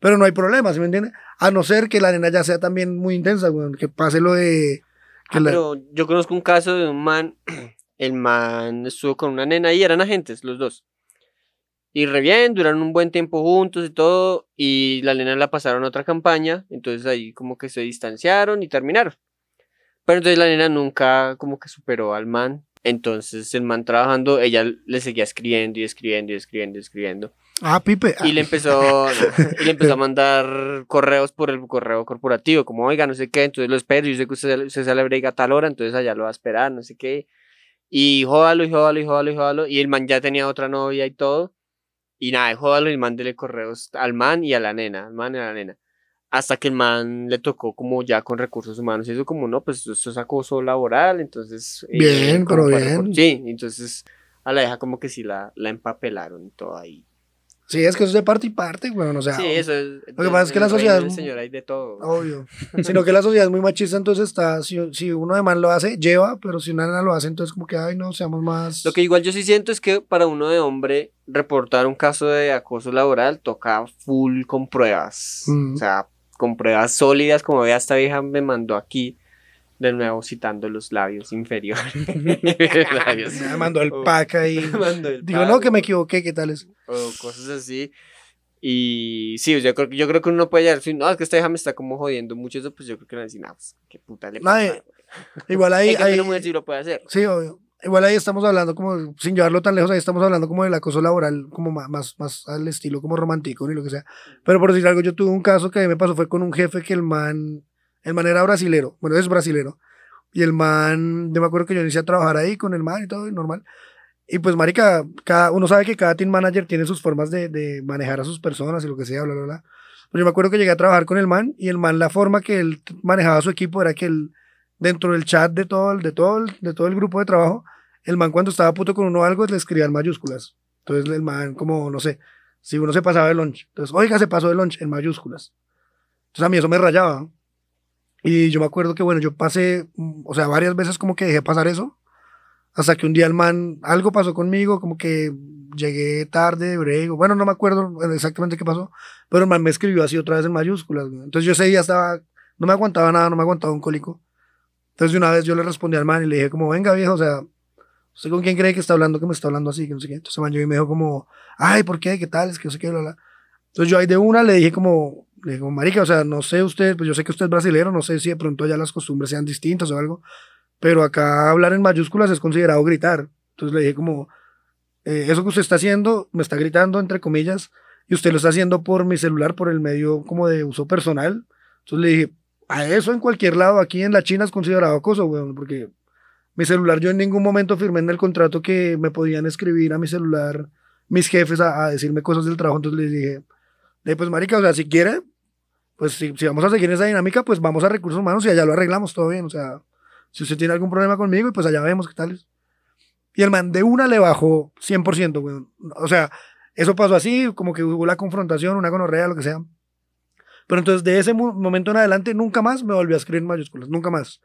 Pero no hay problema, ¿sí me entiende? A no ser que la nena ya sea también muy intensa, weón, que pase lo de... Que Ah, la- pero yo conozco un caso de un man, <clears throat> el man estuvo con una nena y eran agentes los dos. Y re bien, duraron un buen tiempo juntos y todo, y la nena la pasaron a otra campaña, entonces ahí como que se distanciaron y terminaron. Pero entonces la nena nunca como que superó al man, entonces el man trabajando, ella le seguía escribiendo y escribiendo y escribiendo y escribiendo. Ah, Pipe. Y le empezó, y le empezó a mandar correos por el correo corporativo, como, oiga, no sé qué, entonces lo espero, yo sé que usted, usted a break a tal hora, entonces allá lo va a esperar, no sé qué. Y jódalo, y jódalo, y jódalo, y jódalo. Y el man ya tenía otra novia y todo. Y nada, jódalo y mándele correos al man y a la nena, al man y a la nena. Hasta que el man le tocó como ya con recursos humanos y eso como, no, pues esto es acoso laboral, entonces... eh, Bien, como pero bien. Sí, entonces a la deja como que sí la, la empapelaron y todo ahí. Sí, es que eso es de parte y parte, weón, o sea... Sí, eso es. Lo que pasa es que la sociedad es Señor hay de todo. Obvio. <laughs> Sino que la sociedad es muy machista, entonces está, si, si uno de man lo hace, lleva, pero si una nena lo hace, entonces como que, ay, no, seamos más... Lo que igual yo sí siento es que para uno de hombre reportar un caso de acoso laboral toca full con pruebas. Mm. O sea, con pruebas sólidas, como vea esta vieja me mandó aquí, de nuevo citando los labios inferiores. <laughs> <laughs> Labios. Me mandó el Oh. pack ahí. <laughs> El Digo, no, que me pago. equivoqué, ¿qué tal es? o cosas así. Y sí, yo creo, que- yo creo que uno puede llegar, si no, es que esta vieja me está como jodiendo mucho eso, pues yo creo que a decir, no, pues, qué puta le pasa. Igual ahí, ahí una mujer sí lo puede hacer. sí, obvio. Igual ahí estamos hablando como, sin llevarlo tan lejos, ahí estamos hablando como del acoso laboral, como ma- más, más, al estilo como romántico ni lo que sea. Pero por decir algo, yo tuve un caso que a mí me pasó, fue con un jefe que el man, el man era brasilero, bueno, es brasilero. Y el man, yo me acuerdo que yo inicié a trabajar ahí con el man y todo, normal. Y pues, marica, cada, uno sabe que cada team manager tiene sus formas de, de manejar a sus personas y lo que sea, bla, bla, bla. Pero yo me acuerdo que llegué a trabajar con el man y el man, la forma que él manejaba su equipo era que él, dentro del chat de todo, el- de todo, de todo el grupo de trabajo, el man cuando estaba puto con uno o algo le escribía en mayúsculas. Entonces el man, como, no sé, si uno se pasaba de lunch, entonces, oiga, se pasó de lunch en mayúsculas. Entonces a mí eso me rayaba. Y yo me acuerdo que, bueno, yo pasé, mm, o sea, varias veces como que dejé pasar eso. Hasta que un día el man, algo pasó conmigo, como que llegué tarde, brego. Bueno, no me acuerdo exactamente qué pasó, pero el man me escribió así otra vez en mayúsculas. Entonces yo ese día estaba, no me aguantaba nada, no me aguantaba un cólico. Entonces de una vez yo le respondí al man y le dije como, venga viejo, o sea, ¿usted con quién cree que está hablando, que me está hablando así, que no sé qué? Entonces el man llegó y me dijo como, ay, ¿por qué? ¿Qué tal? Es que no sé qué, bla, bla. Entonces yo ahí de una le dije como, le como, marica, o sea, no sé usted, pues yo sé que usted es brasilero, no sé si de pronto allá las costumbres sean distintas o algo, pero acá hablar en mayúsculas es considerado gritar. Entonces le dije como, eh, eso que usted está haciendo, me está gritando, entre comillas, y usted lo está haciendo por mi celular, por el medio como de uso personal. Entonces le dije, a eso en cualquier lado, aquí en la China es considerado acoso, weón, porque mi celular yo en ningún momento firmé en el contrato que me podían escribir a mi celular mis jefes a, a decirme cosas del trabajo, entonces les dije, "Eh, pues marica, o sea, si quiere, pues si, si vamos a seguir esa dinámica, pues vamos a recursos humanos y allá lo arreglamos todo bien, o sea, si usted tiene algún problema conmigo, pues allá vemos qué tal. Y el man de una le bajó 100%, weón. O sea, eso pasó así, como que hubo la confrontación, una gonorrea, lo que sea. Pero entonces de ese mo- momento en adelante nunca más me volvió a escribir en mayúsculas, nunca más.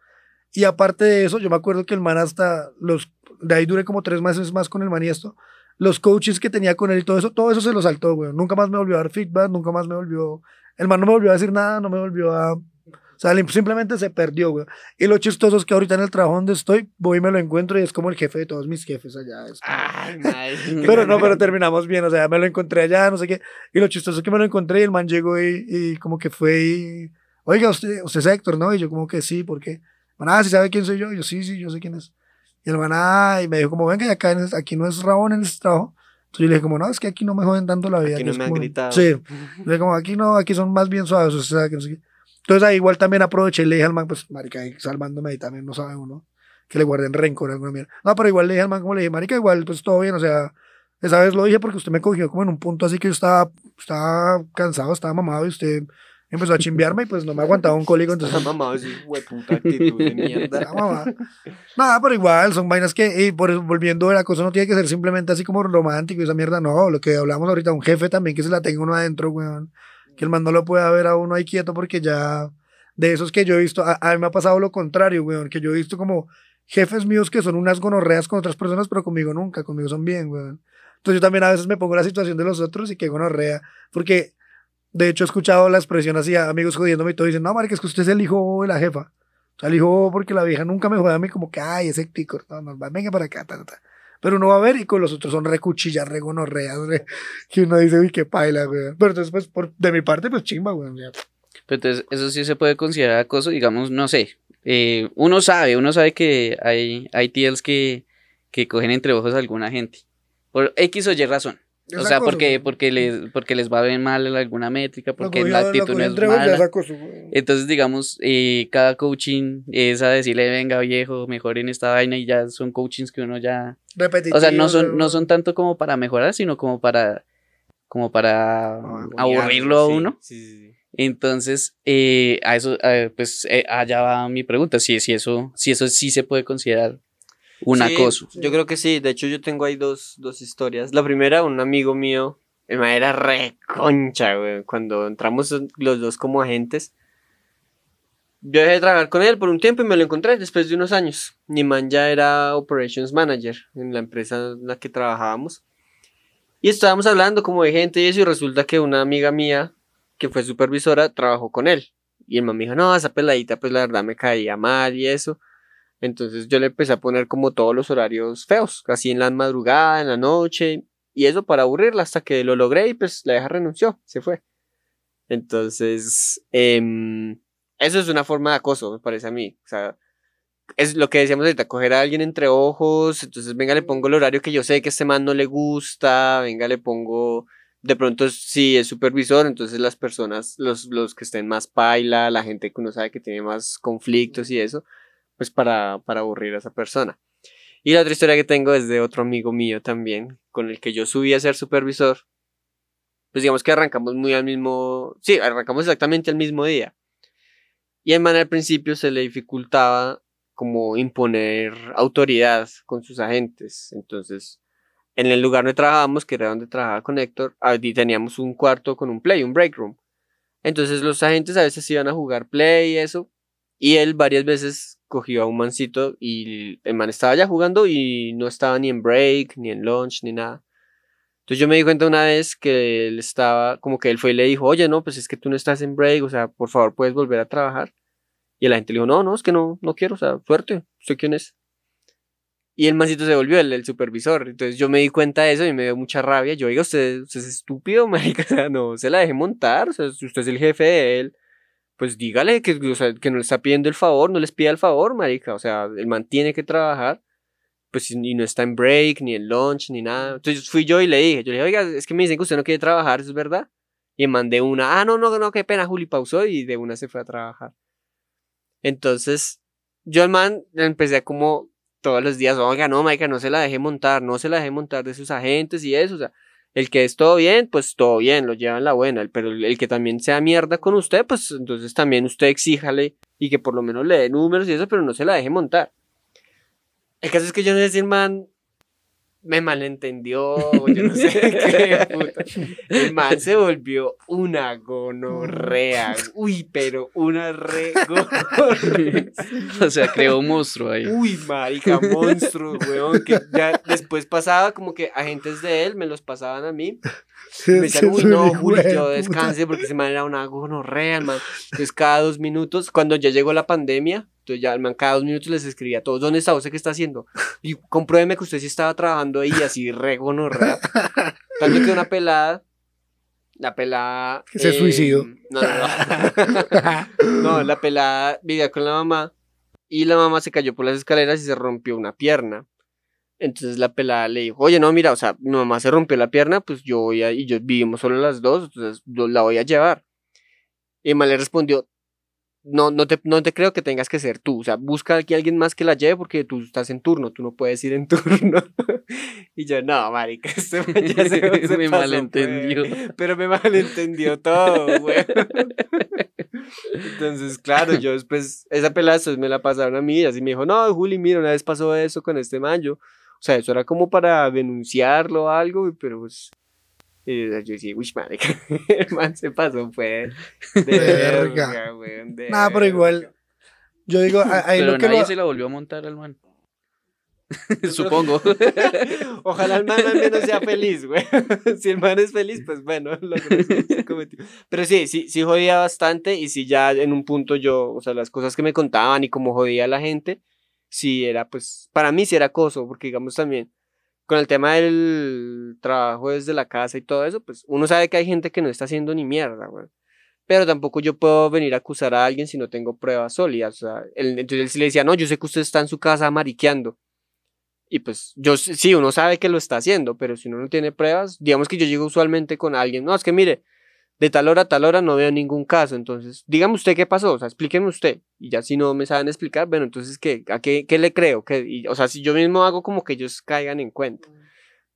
Y aparte de eso, yo me acuerdo que el man hasta los, de ahí duré como tres meses más con el man y esto, los coaches que tenía con él y todo eso, todo eso se lo saltó, güey. Nunca más me volvió a dar feedback, nunca más me volvió, el man no me volvió a decir nada, no me volvió a, o sea, simplemente se perdió, güey. Y lo chistoso es que ahorita en el trabajo donde estoy, voy y me lo encuentro y es como el jefe de todos mis jefes allá. es como- Ay, <laughs> pero no, pero terminamos bien, o sea, me lo encontré allá, no sé qué. Y lo chistoso es que me lo encontré y el man llegó y, y como que fue y, oiga, usted, usted es Héctor, ¿no? Y yo como que sí, ¿por qué? Man, ah, ¿sí sabe quién soy yo? Y yo, sí, sí, yo sé quién es. Y el man, ah, y me dijo como, venga, acá aquí no es Rabón en este trabajo. Entonces yo le dije como, no, es que aquí no me joden tanto la vida. Aquí que no me han como- gritado. Sí. Le dije como, aquí no, aquí son más bien suaves, o sea, que no sé qué. Entonces ahí igual también aproveché y le dije al man, pues, marica, ahí salvándome ahí también, no sabe uno, que le guarden rencor alguna mierda. No, pero igual le dije al man, como le dije, marica, igual, pues todo bien, o sea, esa vez lo dije porque usted me cogió como en un punto así que yo estaba, estaba cansado, estaba mamado y usted empezó a chimbearme y pues no me aguantaba un cólico, entonces... Mamá es hueputa actitud de mierda. <laughs> Mamá. Nada, pero igual, son vainas que, y por eso, volviendo, la cosa no tiene que ser simplemente así como romántico y esa mierda, no, lo que hablamos ahorita, un jefe también que se la tenga uno adentro, weón, que el man no lo pueda ver a uno ahí quieto porque ya, de esos que yo he visto, a, a mí me ha pasado lo contrario, weón, que yo he visto como jefes míos que son unas gonorreas con otras personas, pero conmigo nunca, conmigo son bien, weón. Entonces yo también a veces me pongo en la situación de los otros y que gonorrea, porque de hecho he escuchado la expresión así, amigos jodiéndome y todo, dicen, no, marica, es que usted es el hijo de la jefa. O sea, el hijo porque la vieja nunca me jode a mí como que, ay, ese tico, no, no, venga para acá, ta, ta. Pero uno va a ver y con los otros son recuchillas, re gonorreas, <laughs> re, que uno dice, uy, qué paila, weón. Pero entonces, pues, por, de mi parte, pues chimba, ya. Pero entonces, eso sí se puede considerar acoso, digamos, no sé. eh, uno sabe, uno sabe que hay, hay TLs que, que cogen entre ojos a alguna gente. Por X o Y razón. Es o sea, acoso, porque, porque, les, porque les va bien mal en alguna métrica, porque la lo actitud cogió no es mala. acoso. Entonces, digamos, eh, cada coaching es a decirle, venga viejo, mejoren esta vaina y ya son coachings que uno ya... O sea, no son, no son tanto como para mejorar, sino como para, como para Ah, aburrirlo a sí, uno. Sí, sí, sí. Entonces, eh, a eso, eh, pues eh, allá va mi pregunta, si, si, eso, si eso sí se puede considerar un Sí, acoso. Yo creo que sí. De hecho, yo tengo ahí dos, dos historias. La primera, un amigo mío, el man era re concha, güey. Cuando entramos los dos como agentes. Yo dejé de trabajar con él por un tiempo y me lo encontré después de unos años. Mi man ya era Operations Manager en la empresa en la que trabajábamos. Y estábamos hablando como de gente y eso, y resulta que una amiga mía, que fue supervisora, trabajó con él. Y el man me dijo, no, esa peladita, pues la verdad me caía mal y eso. Entonces yo le empecé a poner como todos los horarios feos, así en la madrugada, en la noche, y eso para aburrirla hasta que lo logré y pues la vieja renunció, se fue. Entonces, em, eso es una forma de acoso, me parece a mí. O sea, es lo que decíamos ahorita, coger a alguien entre ojos, entonces venga, le pongo el horario que yo sé que este man no le gusta, venga, le pongo, de pronto si es supervisor, entonces las personas, los, los que estén más paila, la gente que uno sabe que tiene más conflictos y eso, pues para, para aburrir a esa persona. Y la otra historia que tengo es de otro amigo mío también, con el que yo subí a ser supervisor. Pues digamos que arrancamos muy al mismo, sí, arrancamos exactamente el mismo día. Y el man al principio se le dificultaba como imponer autoridad con sus agentes. Entonces, en el lugar donde trabajábamos, que era donde trabajaba con Héctor, allí teníamos un cuarto con un play, un break room. Entonces los agentes a veces iban a jugar play y eso, y él varias veces cogió a un mancito y el man estaba ya jugando y no estaba ni en break, ni en lunch, ni nada. Entonces yo me di cuenta una vez que él estaba, como que él fue y le dijo, oye, no, pues es que tú no estás en break, o sea, por favor puedes volver a trabajar. Y la gente le dijo, no, no, es que no, no quiero, o sea, suerte, ¿usted quién es? Y el mancito se volvió el, el supervisor. Entonces yo me di cuenta de eso y me dio mucha rabia. Yo, oiga, usted, usted es estúpido, <laughs> marica, o sea, no se la deje montar, o sea, usted es el jefe de él, pues dígale que, o sea, que no le está pidiendo el favor, no les pida el favor, marica, o sea, él man tiene que trabajar, pues y no está en break, ni en lunch, ni nada. Entonces fui yo y le dije, yo le dije, oiga, es que me dicen que usted no quiere trabajar, ¿eso es verdad? Y mandé una, ah, no, no, no, qué pena, Juli pausó y de una se fue a trabajar. Entonces, yo al man empecé a como todos los días, oiga, no, marica, no se la deje montar, no se la deje montar de sus agentes y eso, o sea, el que es todo bien, pues todo bien, lo llevan la buena, pero el, el que también sea mierda con usted, pues entonces también usted exíjale y que por lo menos le dé números y eso, pero no se la deje montar. El caso es que yo no sé si el man me malentendió, yo no sé <laughs> qué puta. El <laughs> man se volvió una gonorrea, <laughs> uy, pero una re gonorrea. O sea, creó un monstruo ahí. Uy, marica, monstruo, weón, que ya después pasaba como que agentes de él me los pasaban a mí. Me decían, uy, no, Juli, yo descanse porque ese man era una gonorrea, el man. Entonces, cada dos minutos, cuando ya llegó la pandemia, entonces ya man cada dos minutos les escribía a todos, ¿dónde está usted? ¿Qué está haciendo? Y compruébeme que usted sí estaba trabajando ahí, así re gonorrea. <laughs> Tanto que una pelada, la pelada... Que se suicidó. No, no, no. <laughs> No, la pelada vivía con la mamá y la mamá se cayó por las escaleras y se rompió una pierna. Entonces la pelada le dijo, oye, no, mira, o sea, mi mamá se rompió la pierna, pues yo voy a, y yo vivimos solo las dos, entonces yo la voy a llevar. Y el man le respondió, no, no, te, no te creo que tengas que ser tú. O sea, busca aquí a alguien más que la lleve porque tú estás en turno, tú no puedes ir en <laughs> turno. y yo, no, marica, este ya <laughs> se, se me pasó, malentendió. güey. Pero me malentendió todo, güey. <laughs> Entonces, claro, yo después, esa pelazo me la pasaron a mí y así me dijo, no, Juli, mira, una vez pasó eso con este man, yo, o sea, eso era como para denunciarlo o algo, pero pues, y yo decía, uy, marica, <laughs> el man se pasó, fue de Verga. verga, güey, de Nada, pero igual, yo digo, a- ahí Pero lo que nadie lo, se la volvió a montar al man. <laughs> Supongo. <laughs> Ojalá el man al menos sea feliz, güey. Si el man es feliz, pues bueno, lo que cometió. Pero sí, sí, sí jodía bastante y sí ya en un punto yo, o sea, las cosas que me contaban y cómo jodía a la gente, sí era pues, para mí sí era acoso, porque digamos también, con el tema del trabajo desde la casa y todo eso, pues uno sabe que hay gente que no está haciendo ni mierda. Pero tampoco yo puedo venir a acusar a alguien si no tengo pruebas sólidas. O sea, él- entonces él sí le decía, no, yo sé que usted está en su casa mariqueando. Y pues yo sí, uno sabe que lo está haciendo, pero si uno no tiene pruebas, digamos que yo llego usualmente con alguien, no, es que mire, de tal hora a tal hora no veo ningún caso, entonces dígame usted qué pasó, o sea, explíqueme usted. Y ya si no me saben explicar, bueno, entonces ¿qué, ¿a qué, qué le creo? ¿Qué? Y, o sea, si yo mismo hago como que ellos caigan en cuenta.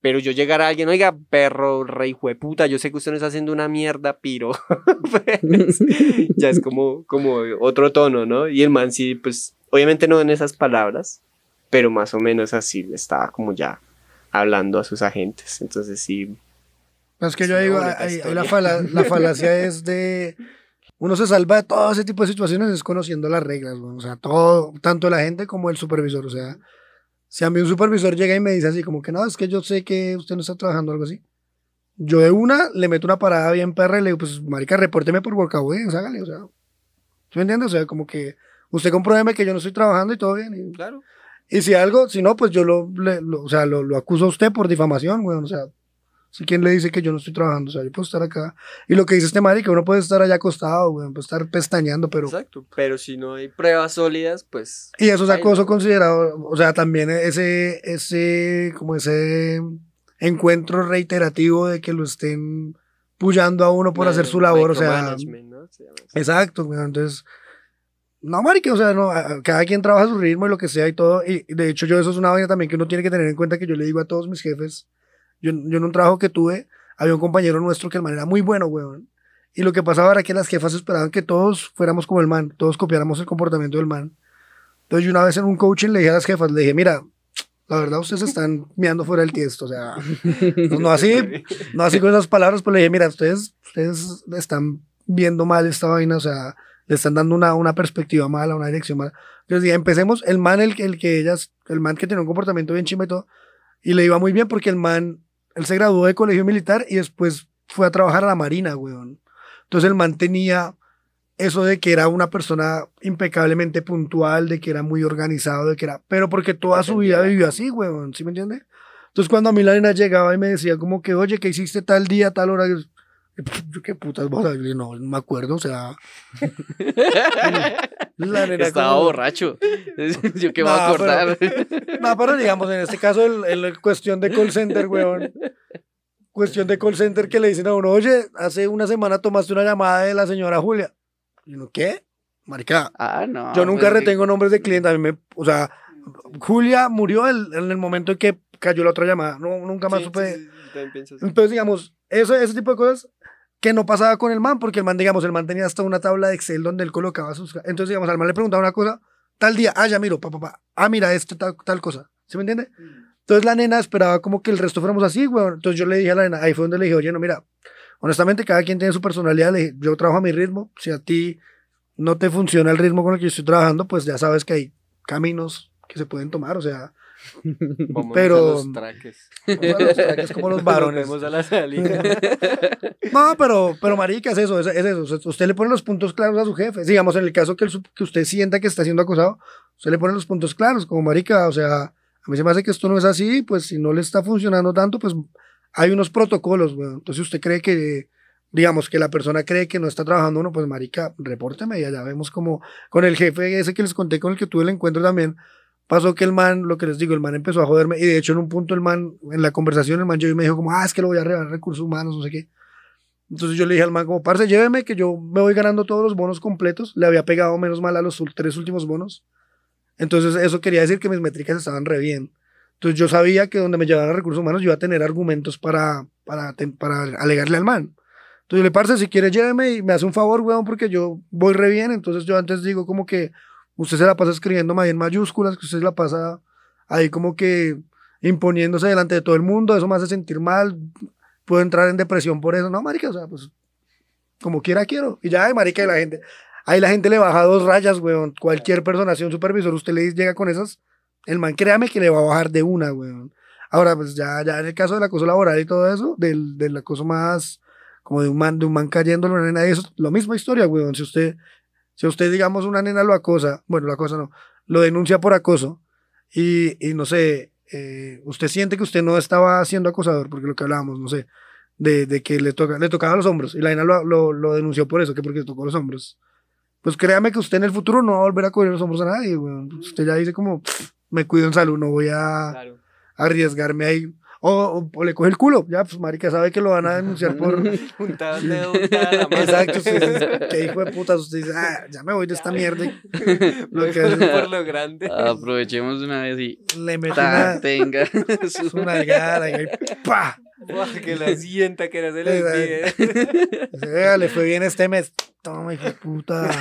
Pero yo llegar a alguien, oiga, perro, rey puta, yo sé que usted no está haciendo una mierda, piro. <laughs> Pues, ya es como, como otro tono, ¿no? Y el man sí, pues, obviamente no en esas palabras, pero más o menos así estaba como ya hablando a sus agentes. Entonces sí, es que yo digo, ahí- ahí la, fala- la <laughs> falacia es de, uno se salva de todo ese tipo de situaciones es conociendo las reglas, güey. o sea, todo, tanto la gente como el supervisor, o sea, si a mí un supervisor llega y me dice así, como que no, es que yo sé que usted no está trabajando algo así, yo de una le meto una parada bien perra y le digo, pues, marica, repórteme por workaway, hágale, o sea, ¿tú me entiendes? O sea, como que usted compruébeme que yo no estoy trabajando y todo bien, y, claro. y si algo, si no, pues yo lo, le- lo- o sea, lo, lo acuso a usted por difamación, güey. O sea, si quién le dice que yo no estoy trabajando, o sea, yo puedo estar acá. Y lo que dice este marica, uno puede estar allá acostado, güey, puede estar pestañeando, pero. Exacto. Pero si no hay pruebas sólidas, pues. Y eso es acoso no. considerado, o sea, también ese, ese, como ese encuentro reiterativo de que lo estén pullando a uno por hacer su labor, o sea, ¿no? Se. Exacto, güey, entonces, no, marica, o sea, no, cada quien trabaja a su ritmo y lo que sea y todo, y de hecho yo eso es una vaina también que uno tiene que tener en cuenta que yo le digo a todos mis jefes, yo, yo en un trabajo que tuve, había un compañero nuestro que el man era muy bueno, weón, y lo que pasaba era que las jefas esperaban que todos fuéramos como el man, todos copiáramos el comportamiento del man, entonces yo una vez en un coaching le dije a las jefas, le dije, mira, la verdad ustedes están meando fuera del tiesto, o sea, no, no así, <laughs> no así con esas palabras, pero le dije, mira, ustedes, ustedes están viendo mal esta vaina, o sea, le están dando una, una perspectiva mala, una dirección mala. Les dije, empecemos, el man, el, que- el que ellas, el man que tenía un comportamiento bien chimba y todo, y le iba muy bien porque el man, él se graduó de colegio militar y después fue a trabajar a la marina, weón. Entonces el man tenía eso de que era una persona impecablemente puntual, de que era muy organizado, de que era, pero porque toda su vida vivió así, weón, ¿sí me entiende? Entonces cuando a mí la nena llegaba y me decía como que, oye, ¿qué hiciste tal día, tal hora? <laughs> Yo, qué putas Yo le dije, no, no me acuerdo, o sea... <laughs> la nena Estaba como- borracho. <laughs> Yo qué voy a acordar. No, pero digamos, en este caso, el, el cuestión de call center, weón. Cuestión de call center que le dicen a uno, oye, hace una semana tomaste una llamada de la señora Julia. Y uno, ¿qué? Marica, Ah, no. yo nunca pues, retengo nombres de clientes. A mí me, o sea, Julia murió el- en el momento en que cayó la otra llamada. No, nunca más Sí, supe. sí, sí. Entonces, digamos, eso, ese tipo de cosas que no pasaba con el man, porque el man, digamos, el man tenía hasta una tabla de Excel donde él colocaba sus... Entonces, digamos, al man le preguntaba una cosa, tal día, ah, ya miro, papá, papá, ah, mira, esto, tal, tal cosa, ¿sí me entiende? Entonces la nena esperaba como que el resto fuéramos así, güey. Entonces yo le dije a la nena, ahí fue donde le dije, oye, no, mira, honestamente cada quien tiene su personalidad, le dije, yo trabajo a mi ritmo, si a ti no te funciona el ritmo con el que yo estoy trabajando, pues ya sabes que hay caminos que se pueden tomar, o sea, Vámonos pero- a <laughs> los traques. como los traques, <laughs> como los varones. Nos vemos a la salida. <laughs> No, pero, pero marica, es eso, es, es eso. Usted le pone los puntos claros a su jefe. Digamos, en el caso que, el su- que usted sienta que está siendo acosado, usted le pone los puntos claros, como marica, o sea, a mí se me hace que esto no es así, pues si no le está funcionando tanto, pues hay unos protocolos, weón. Entonces usted cree que, digamos, que la persona cree que no está trabajando uno, pues marica, repórteme y allá vemos como con el jefe ese que les conté con el que tuve el encuentro también. Pasó que el man, lo que les digo, el man empezó a joderme y de hecho en un punto el man, en la conversación, el man yo me dijo como, ah, es que lo voy a regalar recursos humanos, no sé qué. Entonces yo le dije al man como, parce, lléveme que yo me voy ganando todos los bonos completos. Le había pegado menos mal a los tres últimos bonos. Entonces eso quería decir que mis métricas estaban re bien. Entonces yo sabía que donde me llevaran recursos humanos yo iba a tener argumentos para, para, para alegarle al man. Entonces yo le parce, si quiere lléveme y me hace un favor, weón, porque yo voy re bien. Entonces yo antes digo como que usted se la pasa escribiendo más en mayúsculas, que usted se la pasa ahí como que imponiéndose delante de todo el mundo, eso me hace sentir mal, puedo entrar en depresión por eso. No, marica, o sea, pues como quiera quiero. Y ya, ay, marica, y la gente, ahí la gente le baja dos rayas, weón. Cualquier persona, si un supervisor usted le llega con esas, el man créame que le va a bajar de una, weón. Ahora, pues ya, ya en el caso del acoso laboral y todo eso, del, del acoso más como de un man, de un man cayendo en eso, misma historia, weón. Si usted, si usted, digamos, una nena lo acosa, bueno, lo acosa no, lo denuncia por acoso, y, y no sé, eh, usted siente que usted no estaba siendo acosador, porque lo que hablábamos, no sé, de, de que le, toca, le tocaba los hombros, y la nena lo, lo, lo denunció por eso, que porque le tocó los hombros. Pues créame que usted en el futuro no va a volver a coger los hombros a nadie, weón. Usted ya dice como, "Pff, me cuido en salud, no voy a Claro. arriesgarme ahí. O, o, o le coge el culo, ya, pues marica sabe que lo van a denunciar por... <laughs> Mano. Exacto, sí, sí, que hijo de putas, usted dice, ah, ya me voy de esta mierda. <laughs> Lo que hace- por lo grande. Aprovechemos una vez y Le mete ta, una, tenga. <laughs> su nalgada y ¡pa! Buah, que la <laughs> sienta, que no se le "Vea, le fue bien este mes. Toma, hijo de puta.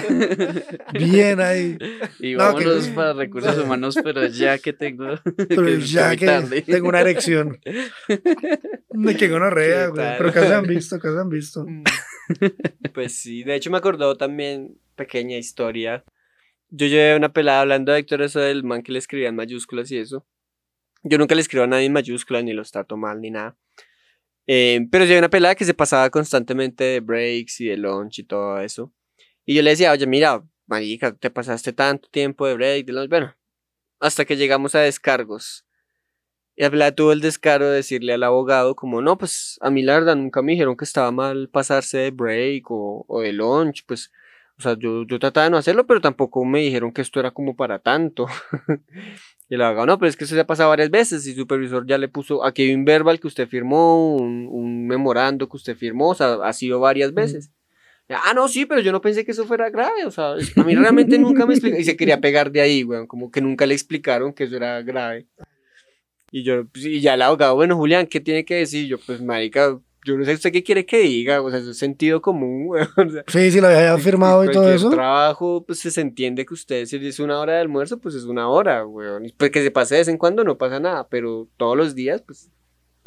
Bien ahí. Y No, que- vámonos para recursos humanos, pero ya que tengo. Pero <laughs> que ya que tarde. tengo una erección. De que gonorrea, ¿Qué güey. Pero casi han visto, casi han visto. Pues sí, de hecho me acordó también, pequeña historia. Yo llevé una pelada hablando de Héctor, eso del man que le escribía en mayúsculas y eso. Yo nunca le escribo a nadie en mayúsculas, ni los trato mal, ni nada. Eh, pero llevé una pelada que se pasaba constantemente de breaks y de lunch y todo eso. Y yo le decía, oye, mira, marica, te pasaste tanto tiempo de break, de lunch. Bueno, hasta que llegamos a descargos. Y la pelada tuvo el descaro de decirle al abogado como, no, pues a mí la verdad nunca me dijeron que estaba mal pasarse de break o, o de lunch, pues, o sea, yo, yo trataba de no hacerlo, pero tampoco me dijeron que esto era como para tanto. <laughs> y el abogado, no, pero es que eso se ha pasado varias veces y el supervisor ya le puso, aquí hay un verbal que usted firmó, un, un memorando que usted firmó, o sea, ha sido varias veces. Ah, no, sí, pero yo no pensé que eso fuera grave, o sea, a mí realmente nunca me explicaron, y se quería pegar de ahí, weón, como que nunca le explicaron que eso era grave. Y yo, pues, y ya el abogado, bueno, Julián, ¿qué tiene que decir? Yo, pues, marica, yo no sé usted qué quiere que diga, o sea, eso es sentido común. <laughs> O sea, Sí, sí, lo había firmado y todo eso. trabajo, pues se entiende que usted, si dice una hora de almuerzo, pues es una hora, weón. Pues que se pase de vez en cuando no pasa nada, pero todos los días, pues,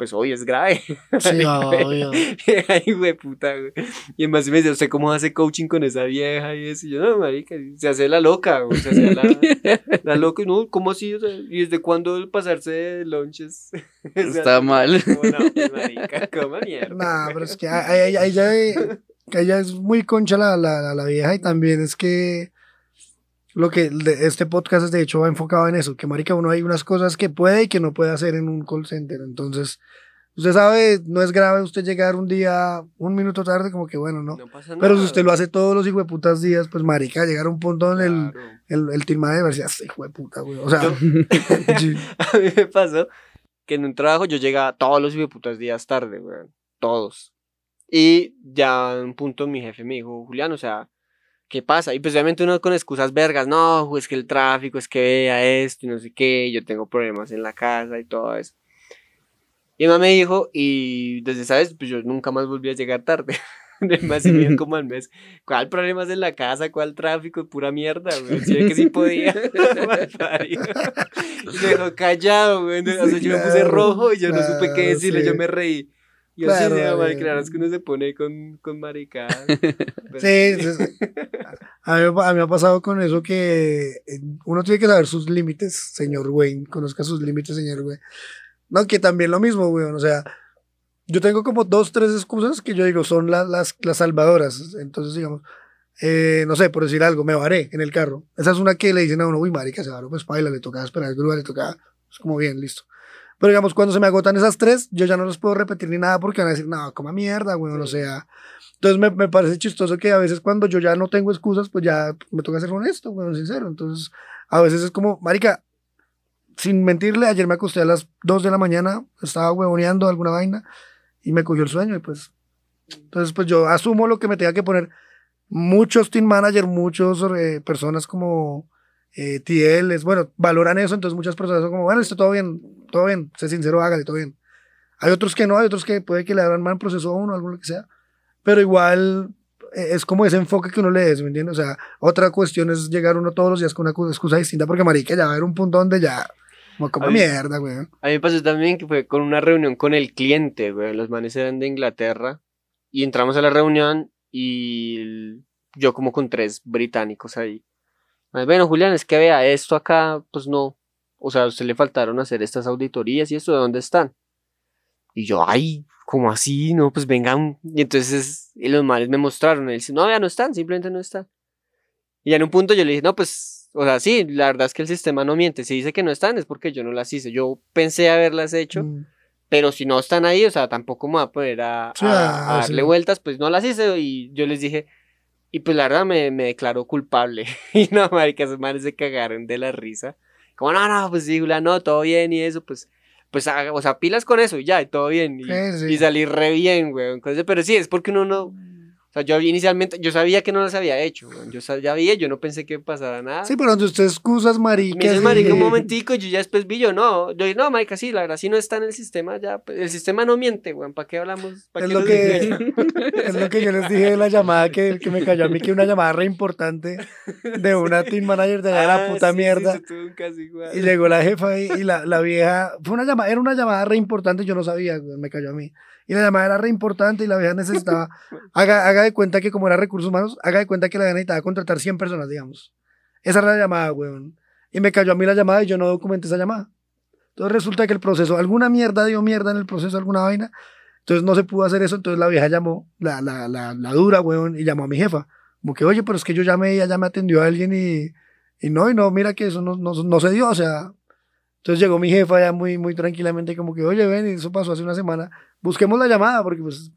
pues hoy es grave. <laughs> Sí, obvio. <laughs> Ay, güey, puta, güey. Y además me dice, ¿usted cómo hace coaching con esa vieja? Y eso, y yo, no, marica, se hace la loca, güey, se hace la, <laughs> la loca, y no, ¿cómo así? O sea, ¿y desde cuándo el pasarse de lunches? Está mal. Como, no, pues, marica, cómo mierda. Nah, pero es que ahí, ahí- ahí ya, que ella es muy concha la, la- la vieja y también es que lo que este podcast de hecho va enfocado en eso, que marica uno hay unas cosas que puede y que no puede hacer en un call center, entonces usted sabe, no es grave usted llegar un día, un minuto tarde como que bueno, ¿no? No pasa nada. Pero si usted lo hace todos los hijueputas días, pues marica, llegar a un punto donde el, Claro. el, el tilma de verse, "Este hijo de puta, güey. O sea, <laughs> sí. <laughs> A mí me pasó que en un trabajo yo llegaba todos los putas días tarde, weón. Todos. Y ya en un punto mi jefe me dijo, Julián, o sea, ¿qué pasa? Y pues obviamente uno con excusas vergas, no, es que el tráfico, es que vea esto y no sé qué, yo tengo problemas en la casa y todo eso. Y mamá me dijo, y desde sabes, pues yo nunca más volví a llegar tarde. <laughs> Me dijo <laughs> como al mes, ¿cuál problemas en la casa? ¿Cuál tráfico? Pura mierda, <laughs> güey. Ve que sí podía. Y me dejó callado, güey. O sea, yo me puse rojo y yo no supe qué decirle, sí. yo me reí. Yo Claro, sí, eh. claro, es que uno se pone con, con maricadas. <laughs> Pues, Sí, a, mí, a mí me ha pasado con eso que eh, uno tiene que saber sus límites, señor Wayne. Conozca sus límites, señor Wayne. No, que también lo mismo, weón. O sea, yo tengo como dos, tres excusas que yo digo son la- las, las salvadoras. Entonces, digamos, eh, no sé, por decir algo, me varé en el carro. Esa es una que le dicen a uno, uy, marica, se varó, pues paila, le tocaba esperar grúa, le tocaba. Es como bien, listo. Pero digamos, cuando se me agotan esas tres, yo ya no los puedo repetir ni nada porque van a decir, no, coma mierda, weón, o sea. Entonces me, me parece chistoso que a veces cuando yo ya no tengo excusas, pues ya me toca ser honesto, weón, sincero. Entonces, a veces es como, marica, sin mentirle, ayer me acosté a las 2 de la mañana, estaba huevoneando alguna vaina y me cogió el sueño y pues Entonces, pues yo asumo lo que me tenga que poner. Muchos team managers, muchas eh, personas como eh, TLs, bueno, valoran eso, entonces muchas personas son como, bueno, está todo bien, todo bien, sé sincero, hágale, todo bien. Hay otros que no, hay otros que puede que le hagan mal proceso a uno, algo lo que sea, pero igual eh, es como ese enfoque que uno le des, ¿me entiendes? O sea, otra cuestión es llegar uno todos los días con una excusa distinta, porque marica, ya va a haber un punto donde ya, como, como mí- mierda, güey. A mí me pasó también que fue con una reunión con el cliente, güey. Los manes eran de Inglaterra. Y entramos a la reunión y yo como con tres británicos ahí. Bueno, Julián, es que vea, esto acá, pues no. O sea, a usted le faltaron hacer estas auditorías y esto, ¿de dónde están? Y yo, ay, ¿cómo así? No, pues vengan. Y entonces, y los manes me mostraron. Él dice, no, ya no están, simplemente no están. Y ya en un punto yo le dije, no, pues, o sea, sí, la verdad es que el sistema no miente. Si dice que no están, es porque yo no las hice. Yo pensé haberlas hecho, Mm. pero si no están ahí, o sea, tampoco me voy a poner a, Sí, a- a ah, darle sí. vueltas, pues no las hice. Y yo les dije, y pues la verdad me, me declaró culpable. <laughs> y no, marica, esos manes se cagaron de la risa. Como, no, no, pues sí, Julián, no, todo bien y eso, pues, pues, haga- o sea, pilas con eso y ya, y todo bien. Y, Sí, sí. y salí re bien, güey. Entonces, pero sí, es porque uno no. O sea, yo inicialmente, yo sabía que no las había hecho, güey. Yo sabía, yo no pensé que pasara nada. Sí, pero donde usted excusas, marica. Me dice, marica, un momentico, yo ya después vi yo, no, yo dije, no, marica, sí, la verdad, sí no está en el sistema, ya, pues, el sistema no miente, weón, ¿para qué hablamos? ¿Para Es qué lo, que, <laughs> es lo que yo les dije de la llamada que, que me cayó a mí, que una llamada re importante de <laughs> una team manager de de la Ah, puta sí, mierda. sí, caso igual. Y llegó la jefa y, y la, la vieja, fue una llamada, era una llamada re importante, yo no sabía, me cayó a mí. Y la llamada era re importante y la vieja necesitaba, <laughs> haga, haga de cuenta que como era recursos humanos, haga de cuenta que la vieja necesitaba contratar 100 personas, digamos. Esa era la llamada, weón. Y me cayó a mí la llamada y yo no documenté esa llamada. Entonces resulta que el proceso, alguna mierda dio mierda en el proceso, alguna vaina. Entonces no se pudo hacer eso, entonces la vieja llamó, la, la, la, la dura, weón, y llamó a mi jefa. Como que, oye, pero es que yo llamé y ella me atendió a alguien y, y no, y no, mira que eso no, no, no se dio, o sea. Entonces llegó mi jefa ya muy, muy tranquilamente, como que, oye, ven, y eso pasó hace una semana, busquemos la llamada, porque pues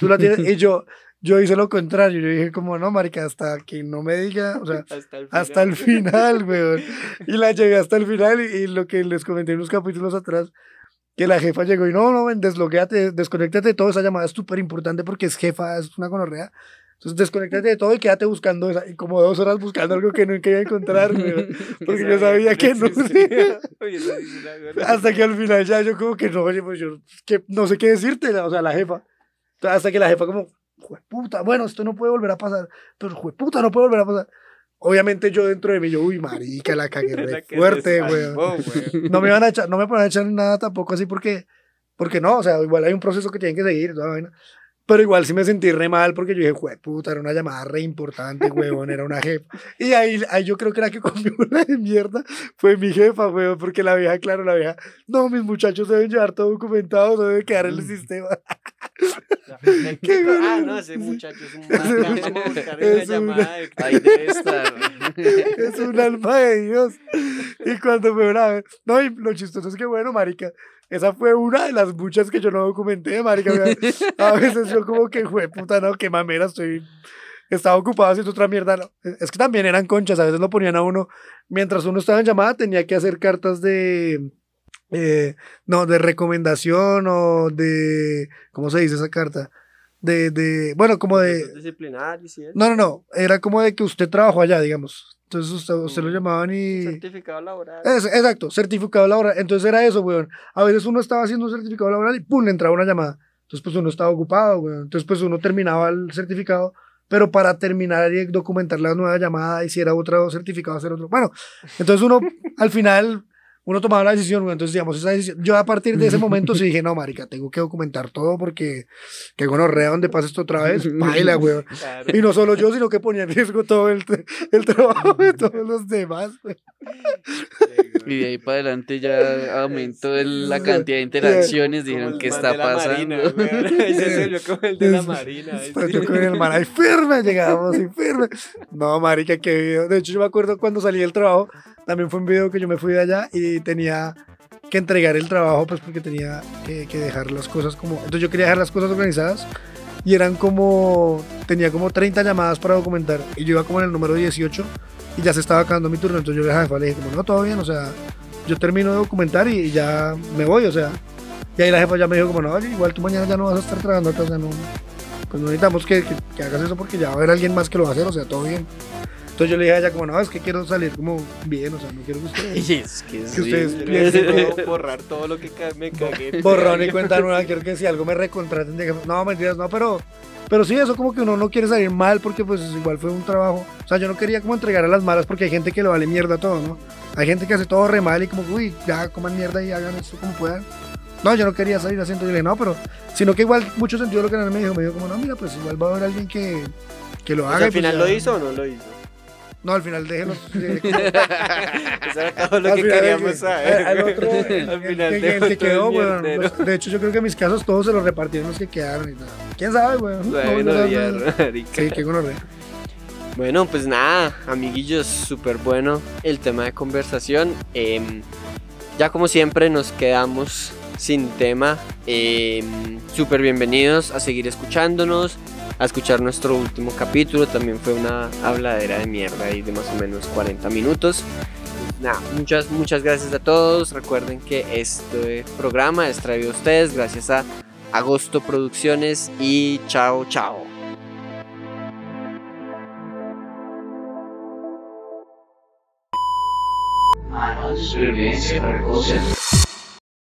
tú la tienes. y <laughs> yo, yo hice lo contrario, yo dije, como, no, marica, hasta que no me diga, o sea, <laughs> hasta el final, weón. Y la llegué hasta el final y, y lo que les comenté en unos capítulos atrás, que la jefa llegó y no, no, ven, desbloquéate, desconéctate de todo, esa llamada es súper importante porque es jefa, es una gonorrea. Entonces desconéctate de todo y quédate buscando esa, y como dos horas buscando algo que nunca iba a encontrar, weón. <laughs> Porque yo sabía que no. <laughs> Hasta que al final ya yo como que no, oye, pues yo que no sé qué decirte, o sea, la jefa. Hasta que la jefa como, puta, bueno, esto no puede volver a pasar, pero puta, no puede volver a pasar. Obviamente yo dentro de mí, yo, uy, marica, la cagué <laughs> re fuerte, weón. No me van a echar, no me van a echar nada tampoco así porque, porque no, o sea, igual hay un proceso que tienen que seguir, toda la vaina. Pero igual sí me sentí re mal porque yo dije, jue puta, era una llamada re importante, huevón, era una jefa. Y ahí, ahí yo creo que la que <laughs> comió una de mierda fue mi jefa, huevón, porque la vieja, claro, la vieja, no, mis muchachos deben llevar todo documentado, no debe quedar en el sistema. <laughs> <laughs> ¿Qué Ah, no, ese muchacho es un vamos a buscar Es una- llamada de- Ahí debe estar. es un alma de Dios. Y cuando fue una vez, no, y lo chistoso es que, bueno, marica, esa fue una de las muchas que yo no documenté, marica. A veces yo como que, jue puta, no, qué mamera, estoy... Estaba ocupado haciendo otra mierda. no. Es que también eran conchas, a veces lo ponían a uno, mientras uno estaba en llamada, tenía que hacer cartas de... eh, no, de recomendación o de... ¿Cómo se dice esa carta? De, de, bueno, como de... Y eso. No, no, no. Era como de que usted trabajó allá, digamos. Entonces usted, usted lo Mm. llamaban y... Certificado laboral. Es- exacto, certificado laboral. Entonces era eso, weón. A veces uno estaba haciendo un certificado laboral y pum, le entraba una llamada. Entonces pues uno estaba ocupado, weón. Entonces pues uno terminaba el certificado, pero para terminar y documentar la nueva llamada, hiciera otro certificado, hacer otro. Bueno, entonces uno al final... Uno tomaba la decisión, weón. Entonces, digamos, esa decisión. Yo a partir de ese momento sí <laughs> dije, no, marica, tengo que documentar todo porque que gonorrea donde pasa esto otra vez. <laughs> Baila, weón. Claro. Y no solo yo, sino que ponía en riesgo todo el, el trabajo de todos los demás. güey. Y de ahí para adelante ya aumentó el- la cantidad de interacciones. Dijeron, ¿qué está de la Marina, pasando? weón. <laughs> Ese yo como el de la Marina. yo con el man ahí firme, llegábamos y firme. No, marica, qué video. De hecho, yo me acuerdo cuando salí del trabajo, también fue un video que yo me fui de allá y tenía que entregar el trabajo, pues porque tenía que, dejar las cosas como... Entonces yo quería dejar las cosas organizadas y eran como... Tenía como 30 llamadas para documentar y yo iba como en el número 18 y ya se estaba acabando mi turno, entonces yo a jefa, le dije como, no, todo bien, o sea, yo termino de documentar y, ya me voy, o sea... Y ahí la jefa ya me dijo como, no, oye, igual tú mañana ya no vas a estar trabajando o sea, no, pues no necesitamos que, que- que hagas eso porque ya va a haber alguien más que lo va a hacer, o sea, todo bien. Entonces yo le dije a ella como, no, es que quiero salir como bien, o sea, no quiero que ustedes... <laughs> Es que, Que ustedes sí. piensen Quiero que- borrar todo lo que me cagué. borrón y cuenta nueva, quiero que si algo me recontraten, digan, no, mentiras, no, pero, pero sí, eso como que uno no quiere salir mal porque pues igual fue un trabajo, o sea, yo no quería como entregar a las malas porque hay gente que le vale mierda todo, ¿no? Hay gente que hace todo re mal y como, uy, ya coman mierda y hagan esto como puedan. No, yo no quería salir haciendo, yo le dije, no, pero, sino que igual mucho sentido lo que me dijo, me dijo como, no, mira, pues igual va a haber alguien que, que lo O haga. sea, ¿Al pues final ya- lo hizo o no lo hizo? No, al final déjelo. Eso era todo lo Al que queríamos saber. Al otro, Al final el- que quedó, weón. de hecho, yo creo que mis casos todos se los repartieron los que quedaron y nada. ¿Quién sabe, weón? No, Bueno, no ya. <laughs> Sí, qué gonorrea. Bueno, pues nada, amiguillos, súper bueno el tema de conversación. Em, ya como siempre nos quedamos sin tema. Em, súper bienvenidos a seguir escuchándonos, a escuchar nuestro último capítulo. También fue una habladera de mierda ahí de más o menos 40 minutos. Nada, muchas, muchas gracias a todos. Recuerden que este programa es traído a ustedes gracias a Agosto Producciones y chao, chao.